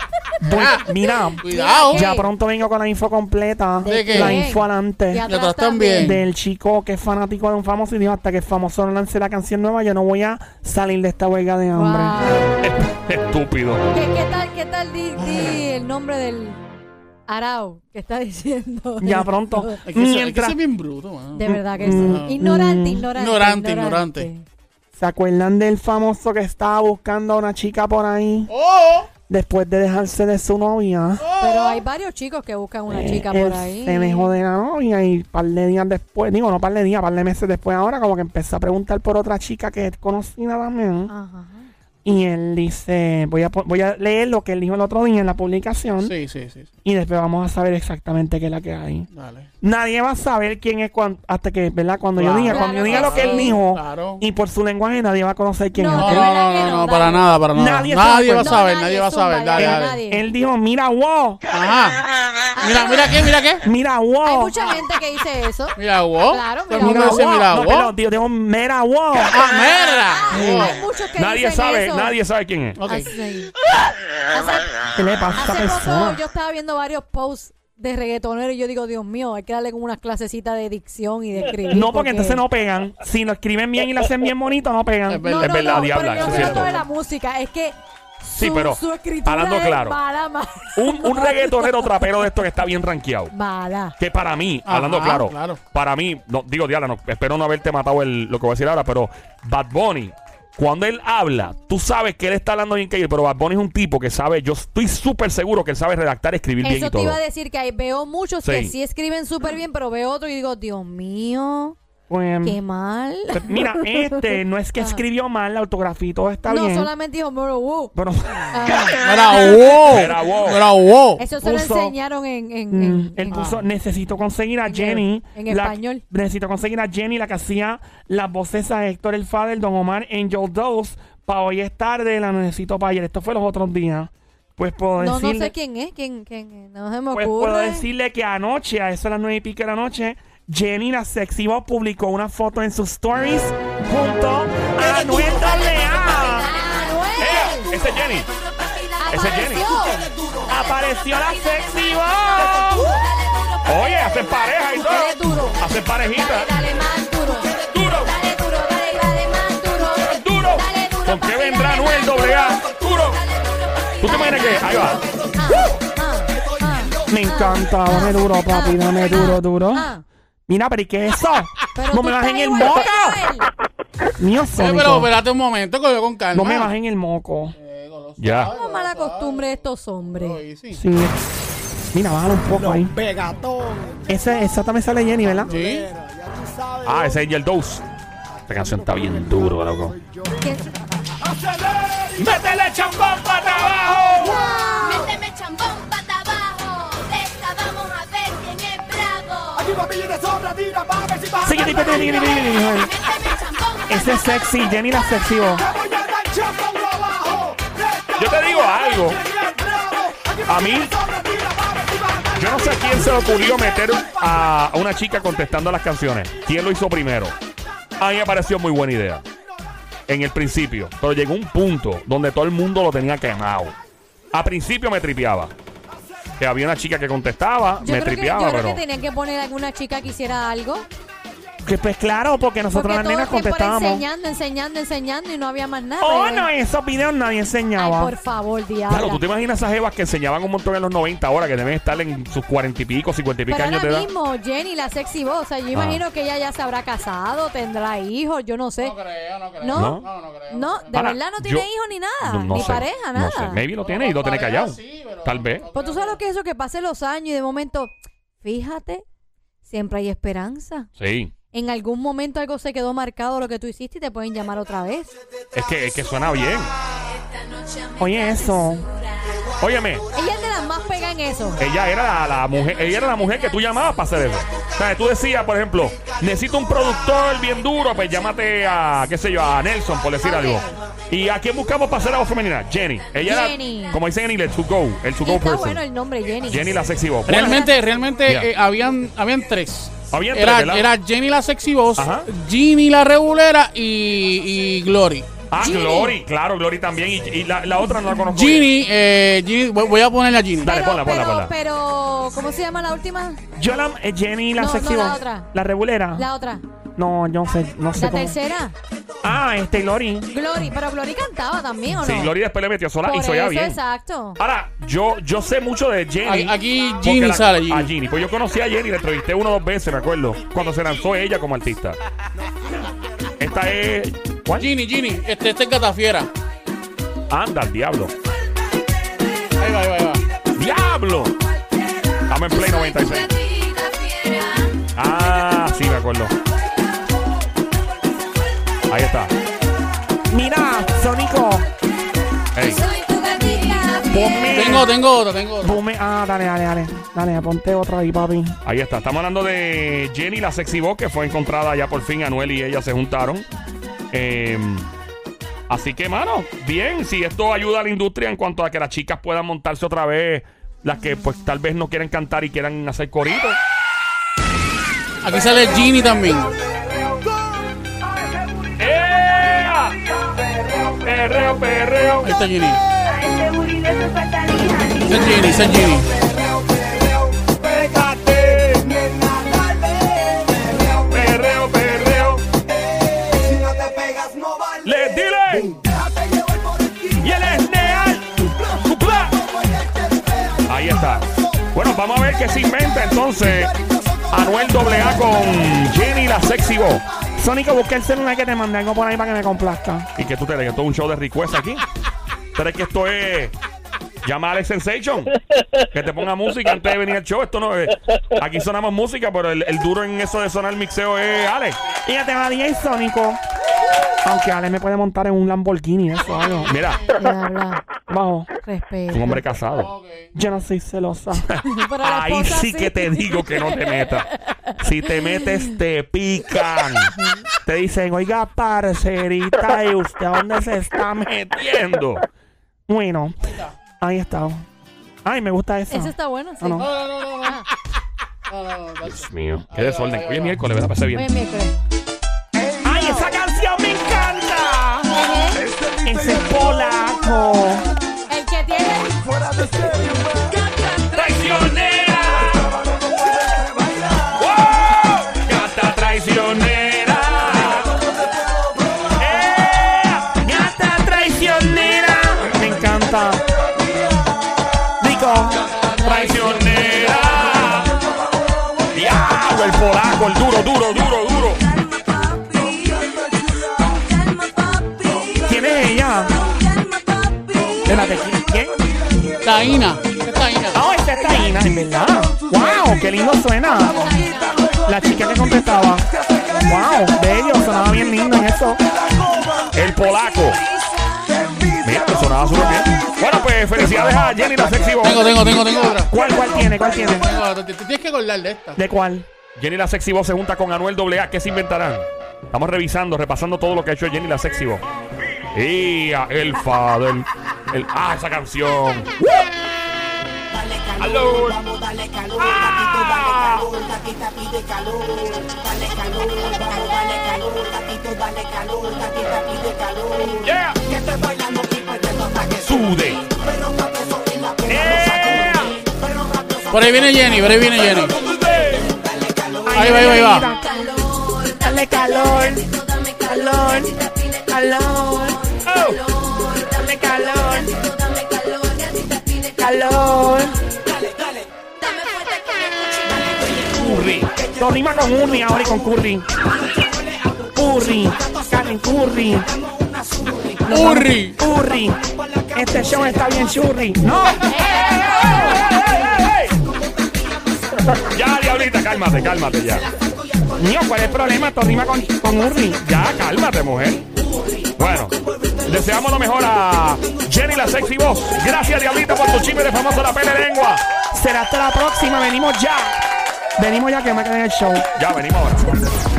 [SPEAKER 3] Voy- mira,
[SPEAKER 4] Cuidado.
[SPEAKER 3] Ya pronto vengo con la info completa.
[SPEAKER 4] ¿De qué?
[SPEAKER 3] La info adelante.
[SPEAKER 2] Y atrás
[SPEAKER 4] también.
[SPEAKER 3] Del chico que es fanático de un famoso y dijo hasta que el famoso no lance la canción nueva, yo no voy a salir de esta huelga de hambre.
[SPEAKER 2] Wow.
[SPEAKER 1] Estúpido.
[SPEAKER 2] ¿Qué, qué tal, qué tal di, di el nombre del Arau que está diciendo?
[SPEAKER 3] Ya pronto.
[SPEAKER 4] Que, ser, hay que
[SPEAKER 3] Mientras
[SPEAKER 4] bien bruto, mano.
[SPEAKER 2] De verdad que sí.
[SPEAKER 3] Mm,
[SPEAKER 2] Ignorante,
[SPEAKER 3] mm.
[SPEAKER 2] ignorante.
[SPEAKER 4] Ignorante, ignorante.
[SPEAKER 3] se acuerdan del famoso que estaba buscando a una chica por ahí
[SPEAKER 4] ¡Oh!
[SPEAKER 3] Después de dejarse de su novia.
[SPEAKER 2] Pero hay varios chicos que buscan una chica
[SPEAKER 3] Eh,
[SPEAKER 2] por ahí.
[SPEAKER 3] Se dejó de la novia y par de días después, digo, no par de días, par de meses después ahora, como que empezó a preguntar por otra chica que es conocida también.
[SPEAKER 2] Ajá.
[SPEAKER 3] Y él dice, voy a, voy a leer lo que él dijo el otro día en la publicación
[SPEAKER 4] Sí, sí, sí. sí.
[SPEAKER 3] y después vamos a saber exactamente qué es la que hay.
[SPEAKER 4] Dale.
[SPEAKER 3] Nadie va a saber quién es cuan- hasta que, ¿verdad? Cuando
[SPEAKER 4] Claro.
[SPEAKER 3] yo diga, cuando yo diga
[SPEAKER 2] Claro
[SPEAKER 3] lo que él
[SPEAKER 2] sí.
[SPEAKER 3] dijo
[SPEAKER 4] Claro.
[SPEAKER 3] y por su lenguaje nadie va a conocer quién
[SPEAKER 2] No,
[SPEAKER 3] es.
[SPEAKER 4] No, no, no,
[SPEAKER 2] no,
[SPEAKER 4] para nada, para nada.
[SPEAKER 3] Nadie
[SPEAKER 4] Nadie,
[SPEAKER 3] se va a
[SPEAKER 4] va a
[SPEAKER 3] acordar.
[SPEAKER 4] saber,
[SPEAKER 2] No,
[SPEAKER 4] nadie va a saber. Dale, dale.
[SPEAKER 3] Él dijo, mira, wow,
[SPEAKER 4] Ajá. Mira, mira qué, mira qué.
[SPEAKER 3] mira, wow.
[SPEAKER 2] Hay mucha gente que dice eso.
[SPEAKER 4] Mira, wow.
[SPEAKER 2] Claro,
[SPEAKER 4] Todo el
[SPEAKER 2] mira,
[SPEAKER 4] mundo dice,
[SPEAKER 3] wow.
[SPEAKER 4] mira,
[SPEAKER 3] No,
[SPEAKER 4] wow.
[SPEAKER 3] pero digo, digo, mira, wow.
[SPEAKER 4] Ah, mira.
[SPEAKER 2] Ah, Hay muchos que
[SPEAKER 1] Nadie
[SPEAKER 2] dicen
[SPEAKER 1] sabe,
[SPEAKER 2] eso.
[SPEAKER 1] nadie sabe quién es.
[SPEAKER 4] Ok.
[SPEAKER 2] Así.
[SPEAKER 3] ¿Qué le pasa a esta
[SPEAKER 2] Hace poco
[SPEAKER 3] persona?
[SPEAKER 2] yo estaba viendo varios posts de reggaetoneros y yo digo, Dios mío, hay que darle como unas clasecitas de dicción y de escribir.
[SPEAKER 3] No, porque entonces no pegan. Si lo escriben bien y lo hacen bien bonito, no pegan.
[SPEAKER 4] Es verdad.
[SPEAKER 2] No,
[SPEAKER 1] Es
[SPEAKER 2] no,
[SPEAKER 1] verdad,
[SPEAKER 2] no,
[SPEAKER 1] diabla,
[SPEAKER 2] pero yo
[SPEAKER 1] eso
[SPEAKER 2] no
[SPEAKER 1] es cierto.
[SPEAKER 2] de la música, es que su,
[SPEAKER 1] Sí, pero,
[SPEAKER 2] su escritura
[SPEAKER 1] hablando
[SPEAKER 2] es
[SPEAKER 1] claro.
[SPEAKER 2] mala, mala.
[SPEAKER 1] Un, un reggaetonero trapero de esto que está bien rankeado.
[SPEAKER 2] Mala.
[SPEAKER 1] Que para mí,
[SPEAKER 4] Ajá,
[SPEAKER 1] hablando claro,
[SPEAKER 4] claro.
[SPEAKER 1] para mí, no, digo, Diana, no, espero no haberte matado el, lo que voy a decir ahora, pero Bad Bunny, cuando él habla, tú sabes que él está hablando bien que pero Bad Bunny es un tipo que sabe, yo estoy súper seguro que él sabe redactar, escribir bien
[SPEAKER 2] Eso
[SPEAKER 1] y
[SPEAKER 2] te
[SPEAKER 1] todo.
[SPEAKER 2] iba a decir que hay, veo muchos que
[SPEAKER 1] Sí.
[SPEAKER 2] sí escriben súper bien, pero veo otro y digo, Dios mío.
[SPEAKER 3] Pues,
[SPEAKER 2] Qué mal.
[SPEAKER 3] mira, este no es que
[SPEAKER 2] Ah.
[SPEAKER 3] escribió mal, la autografía y todo está
[SPEAKER 2] no,
[SPEAKER 3] bien.
[SPEAKER 2] solamente dijo Moro Wu.
[SPEAKER 3] Pero,
[SPEAKER 2] Ah,
[SPEAKER 4] Era wow.
[SPEAKER 1] Era wow.
[SPEAKER 4] Era wow.
[SPEAKER 2] eso se lo
[SPEAKER 3] Puso-
[SPEAKER 2] enseñaron en. en,
[SPEAKER 3] mm,
[SPEAKER 2] en-
[SPEAKER 3] él
[SPEAKER 2] en-
[SPEAKER 3] puso, necesito conseguir a
[SPEAKER 2] En
[SPEAKER 3] Jenny.
[SPEAKER 2] el- en
[SPEAKER 3] la-
[SPEAKER 2] español.
[SPEAKER 3] Necesito conseguir a Jenny, la que hacía las voces a Héctor El Fader, Don Omar, Angel Dose. Para hoy es tarde, la necesito para ayer. Esto fue los otros días. Pues puedo
[SPEAKER 2] no, no
[SPEAKER 3] decirle...
[SPEAKER 2] sé quién es. ¿Quién, quién es? No se me
[SPEAKER 3] Pues puedo
[SPEAKER 2] ocurre.
[SPEAKER 3] decirle que anoche, a eso a las nueve y pico de la noche, Jenny la Sexy publicó una foto en sus stories junto a Anuel.
[SPEAKER 1] ¡Eh! Ese es Jenny. Ese es Jenny.
[SPEAKER 3] Apareció la Sexy.
[SPEAKER 1] Oye, hacen pareja y
[SPEAKER 2] Dale
[SPEAKER 1] todo.
[SPEAKER 2] duro.
[SPEAKER 1] Hacen parejita.
[SPEAKER 2] Dale, dale más duro.
[SPEAKER 1] Duro.
[SPEAKER 2] Dale duro, dale, dale más duro.
[SPEAKER 1] Duro.
[SPEAKER 2] Dale duro,
[SPEAKER 1] ¿Con qué vendrá
[SPEAKER 2] más
[SPEAKER 1] doble A?
[SPEAKER 2] duro.
[SPEAKER 1] Duro. ¿Tú te imaginas que? Ahí va.
[SPEAKER 2] Ah, ah, ah,
[SPEAKER 3] Me encanta, dame duro, papi, dame duro, duro. Mira, pero ¿y qué es eso? No me bajen el moco.
[SPEAKER 2] que.
[SPEAKER 3] Mío,
[SPEAKER 4] Eh,
[SPEAKER 3] Sónico.
[SPEAKER 4] pero espérate un momento, coge con calma.
[SPEAKER 3] No me bajen el moco.
[SPEAKER 1] Ya.
[SPEAKER 2] Como mala costumbre de estos hombres.
[SPEAKER 4] Sí.
[SPEAKER 3] Sí. Mira, bájalo un poco ahí. Ese, esa también sale Jenny, ¿verdad?
[SPEAKER 4] Sí.
[SPEAKER 1] Ah, ese es Angel Dose. Esta canción está bien duro, loco.
[SPEAKER 2] ¿Quién-
[SPEAKER 1] ¡Métele champán para abajo!
[SPEAKER 9] Méteme chambón pata
[SPEAKER 3] Sí, que Ese es sexy, Jenny la sexy.
[SPEAKER 1] Yo te digo algo. A mí, yo no sé a quién se le ocurrió meter a a una chica contestando las canciones. ¿Quién lo hizo primero? A mí me pareció muy buena idea. En el principio. Pero llegó un punto donde todo el mundo lo tenía quemado. A principio me tripeaba. Que había una chica que contestaba,
[SPEAKER 2] Yo,
[SPEAKER 1] me
[SPEAKER 2] creo que, yo
[SPEAKER 1] tripeaba,
[SPEAKER 2] creo
[SPEAKER 1] pero.
[SPEAKER 2] que tenían que poner alguna chica que hiciera algo.
[SPEAKER 3] Que pues claro, porque nosotros
[SPEAKER 2] Porque
[SPEAKER 3] las nenas contestábamos.
[SPEAKER 2] enseñando, enseñando, enseñando y no había más nada.
[SPEAKER 3] Oh, no, en esos videos nadie
[SPEAKER 2] Ay,
[SPEAKER 3] enseñaba.
[SPEAKER 2] por favor, diablo.
[SPEAKER 1] Claro, tú te imaginas esas jevas que enseñaban un montón en los 90 ahora, que deben estar en sus cuarenta y pico, cincuenta y pico
[SPEAKER 2] Pero
[SPEAKER 1] años de edad.
[SPEAKER 2] mismo, Jenny, la sexy voz, o sea, yo imagino que ella ya se habrá casado, tendrá hijos, yo no sé.
[SPEAKER 4] No creo, no creo.
[SPEAKER 2] No,
[SPEAKER 1] ¿No?
[SPEAKER 4] No, no creo.
[SPEAKER 2] no, de
[SPEAKER 1] Ahora,
[SPEAKER 2] verdad no tiene hijos ni nada,
[SPEAKER 1] No, no
[SPEAKER 2] ni
[SPEAKER 1] sé,
[SPEAKER 2] pareja,
[SPEAKER 1] No
[SPEAKER 2] nada.
[SPEAKER 1] sé, maybe lo tiene y lo tiene callado.
[SPEAKER 4] sí, pero
[SPEAKER 1] Tal
[SPEAKER 4] no-
[SPEAKER 1] vez.
[SPEAKER 2] Pues tú sabes lo que es eso, que pasen los años y de momento, fíjate, siempre hay esperanza.
[SPEAKER 1] Sí.
[SPEAKER 2] En algún momento algo se quedó marcado lo que tú hiciste y te pueden llamar otra vez.
[SPEAKER 1] Es que, es que suena bien.
[SPEAKER 3] Oye, eso.
[SPEAKER 1] Óyeme,
[SPEAKER 2] Ella es de las más pegadas en eso.
[SPEAKER 1] ella era la, la mujer, ella era la mujer que tú llamabas para hacer eso. O sea, tú decías, por ejemplo, necesito un productor bien duro, pues llámate a, qué sé yo, a Nelson, por decir algo. ¿Y a quién buscamos para hacer la voz femenina? Jenny. Ella
[SPEAKER 2] Jenny.
[SPEAKER 1] era, como dicen en inglés, to go, el to go
[SPEAKER 2] está
[SPEAKER 1] person.
[SPEAKER 2] bueno el nombre, Jenny.
[SPEAKER 1] Jenny la sexy voz.
[SPEAKER 4] Realmente, realmente eh, habían, habían tres.
[SPEAKER 1] Habían tres,
[SPEAKER 4] era,
[SPEAKER 1] ¿verdad?
[SPEAKER 4] era Jenny la sexy voz,
[SPEAKER 1] Ajá.
[SPEAKER 4] Ginny la regulera y, y Glory.
[SPEAKER 1] Ah. Glory, claro, Glory también. Y, y la, la otra no la conozco.
[SPEAKER 4] Ginny, eh, Ginny, voy a ponerle a Ginny.
[SPEAKER 1] Dale,
[SPEAKER 2] pero,
[SPEAKER 1] ponla, ponla,
[SPEAKER 2] pero,
[SPEAKER 1] ponla.
[SPEAKER 2] pero, ¿cómo se llama la última?
[SPEAKER 3] Yo la eh, Jenny la
[SPEAKER 2] No,
[SPEAKER 3] sexy
[SPEAKER 2] no, la otra.
[SPEAKER 3] La regulera.
[SPEAKER 2] La otra.
[SPEAKER 3] No, yo no sé, no sé
[SPEAKER 2] La
[SPEAKER 3] cómo.
[SPEAKER 2] tercera.
[SPEAKER 3] Ah, este Lori.
[SPEAKER 2] Glory. Pero Glory cantaba también, ¿o no?
[SPEAKER 1] Sí, Glory después le metió sola
[SPEAKER 2] Por
[SPEAKER 1] y soy bien.
[SPEAKER 2] exacto.
[SPEAKER 1] Ahora, yo, yo sé mucho de Jenny.
[SPEAKER 4] A- Aquí Ginny
[SPEAKER 1] la-
[SPEAKER 4] sale,
[SPEAKER 1] A
[SPEAKER 4] Ginny.
[SPEAKER 1] Ginny. Pues yo conocí a Jenny, la entrevisté uno o dos veces, me acuerdo. Cuando se lanzó ella como artista. Esta es. ¿Cuál?
[SPEAKER 4] Ginny, Ginny, este, este es Gatafiera.
[SPEAKER 1] Anda, el diablo.
[SPEAKER 4] Ahí va, ahí va, ahí va.
[SPEAKER 1] ¡Diablo! Estamos en Play 96. Ah, sí, me acuerdo. Ahí está.
[SPEAKER 3] Mira, Sónico.
[SPEAKER 1] Ey.
[SPEAKER 3] Ponme.
[SPEAKER 4] Tengo, tengo otra, tengo otra.
[SPEAKER 3] Ponme. Ah, dale, dale, dale. Dale, ponte otra ahí, papi.
[SPEAKER 1] Ahí está. Estamos hablando de Jenny, la sexy voz, que fue encontrada ya por fin. Anuel y ella se juntaron. Eh, así que, mano, bien. Si esto ayuda a la industria en cuanto a que las chicas puedan montarse otra vez, las que pues tal vez no quieren cantar y quieran hacer coritos.
[SPEAKER 4] Aquí sale Ginny también.
[SPEAKER 1] ¡Ea! Perreo, perreo.
[SPEAKER 4] Ahí está Ginny. Esa es.
[SPEAKER 1] Vamos a ver qué se inventa entonces. Anuel AA con Jenny la sexy voz.
[SPEAKER 3] Sónico, busca el celular que te mandé algo por ahí para que me complazca.
[SPEAKER 1] Y que tú te que esto es un show de request aquí. Pero es que esto es. Llama a Alex Sensation. Que te ponga música antes de venir al show. Esto no es. Aquí sonamos música, pero el, el duro en eso de sonar mixeo es Alex.
[SPEAKER 3] Y ya te va DJ Sónico. Aunque Ale me puede montar en un Lamborghini, eso algo.
[SPEAKER 1] Mira,
[SPEAKER 2] Diabla,
[SPEAKER 3] Bajo.
[SPEAKER 2] respeta.
[SPEAKER 1] un hombre casado.
[SPEAKER 3] Yo no soy celosa.
[SPEAKER 2] Pero la
[SPEAKER 1] Ahí
[SPEAKER 2] esposa
[SPEAKER 1] sí que te digo que no te metas. Si te metes, te pican.
[SPEAKER 3] Te dicen, oiga, parcerita, ¿y usted a dónde se está
[SPEAKER 1] Metiendo.
[SPEAKER 3] Bueno, ahí está. Ay, me gusta eso.
[SPEAKER 2] Ese está bueno, sí.
[SPEAKER 3] No.
[SPEAKER 4] No, no, no.
[SPEAKER 2] Ah.
[SPEAKER 1] Dios mío. Qué desorden. Hoy es miércoles, ¿verdad? Pasé
[SPEAKER 2] Oye,
[SPEAKER 1] bien.
[SPEAKER 2] miércoles.
[SPEAKER 3] ¡Ay, esa canción me encanta! Ese
[SPEAKER 2] El que tiene.
[SPEAKER 1] ¡Traicionera! ¡Wow! ¡Gata traicionera! ¡Eh!
[SPEAKER 3] ¡Gata traicionera! Me encanta. Rico.
[SPEAKER 1] ¡Traicionera! ¡Diablo! El polaco, el duro, duro, duro, duro.
[SPEAKER 3] Espérate, ¿quién?
[SPEAKER 4] Taína. ¿Qué es Taína?
[SPEAKER 3] Ah, esta es Taina, en verdad. ¡Wow! ¡Qué lindo suena! La chica que contestaba. ¡Wow! Bello, sonaba bien lindo en eso.
[SPEAKER 1] El polaco. Mira, que sonaba súper bien. Bueno, pues felicidades a Jenny la Sexy Voz.
[SPEAKER 4] Tengo, tengo, tengo, tengo otra.
[SPEAKER 3] ¿Cuál, cuál tiene? ¿Cuál tiene?
[SPEAKER 4] Tengo otra. Te, te tienes que acordar de esta.
[SPEAKER 3] ¿De cuál?
[SPEAKER 1] Jenny la Sexy Voz se junta con Anuel AA. ¿Qué se inventarán? Estamos revisando, repasando todo lo que ha hecho Jenny la Sexy Voz. Y a el Father. El, ah, esa canción. Aló. Ah. Yeah. Sude. Yeah.
[SPEAKER 4] Por ahí viene Jenny, por ahí viene Jenny. Ahí va, ahí va, ahí va.
[SPEAKER 3] Dale calor. Calor. Calor.
[SPEAKER 1] Oh.
[SPEAKER 3] Dale calor. Calor.
[SPEAKER 1] Curry.
[SPEAKER 3] Lo rima con Urri ahora y con Curry. Curry. Karen Curry.
[SPEAKER 4] Urri.
[SPEAKER 3] Curry. Este show está bien churri. No.
[SPEAKER 1] Ya, diablita, cálmate, cálmate ya.
[SPEAKER 3] Mío, ¿cuál es el problema? Esto rima con, con Urri.
[SPEAKER 1] Ya, cálmate, mujer. Bueno, deseamos lo mejor a Jenny la sexy voz. Gracias, Diablita, por tu chisme de famoso la pele lengua.
[SPEAKER 3] Será hasta la próxima. Venimos ya. Venimos ya que me quedé en el show.
[SPEAKER 1] Ya, venimos ahora.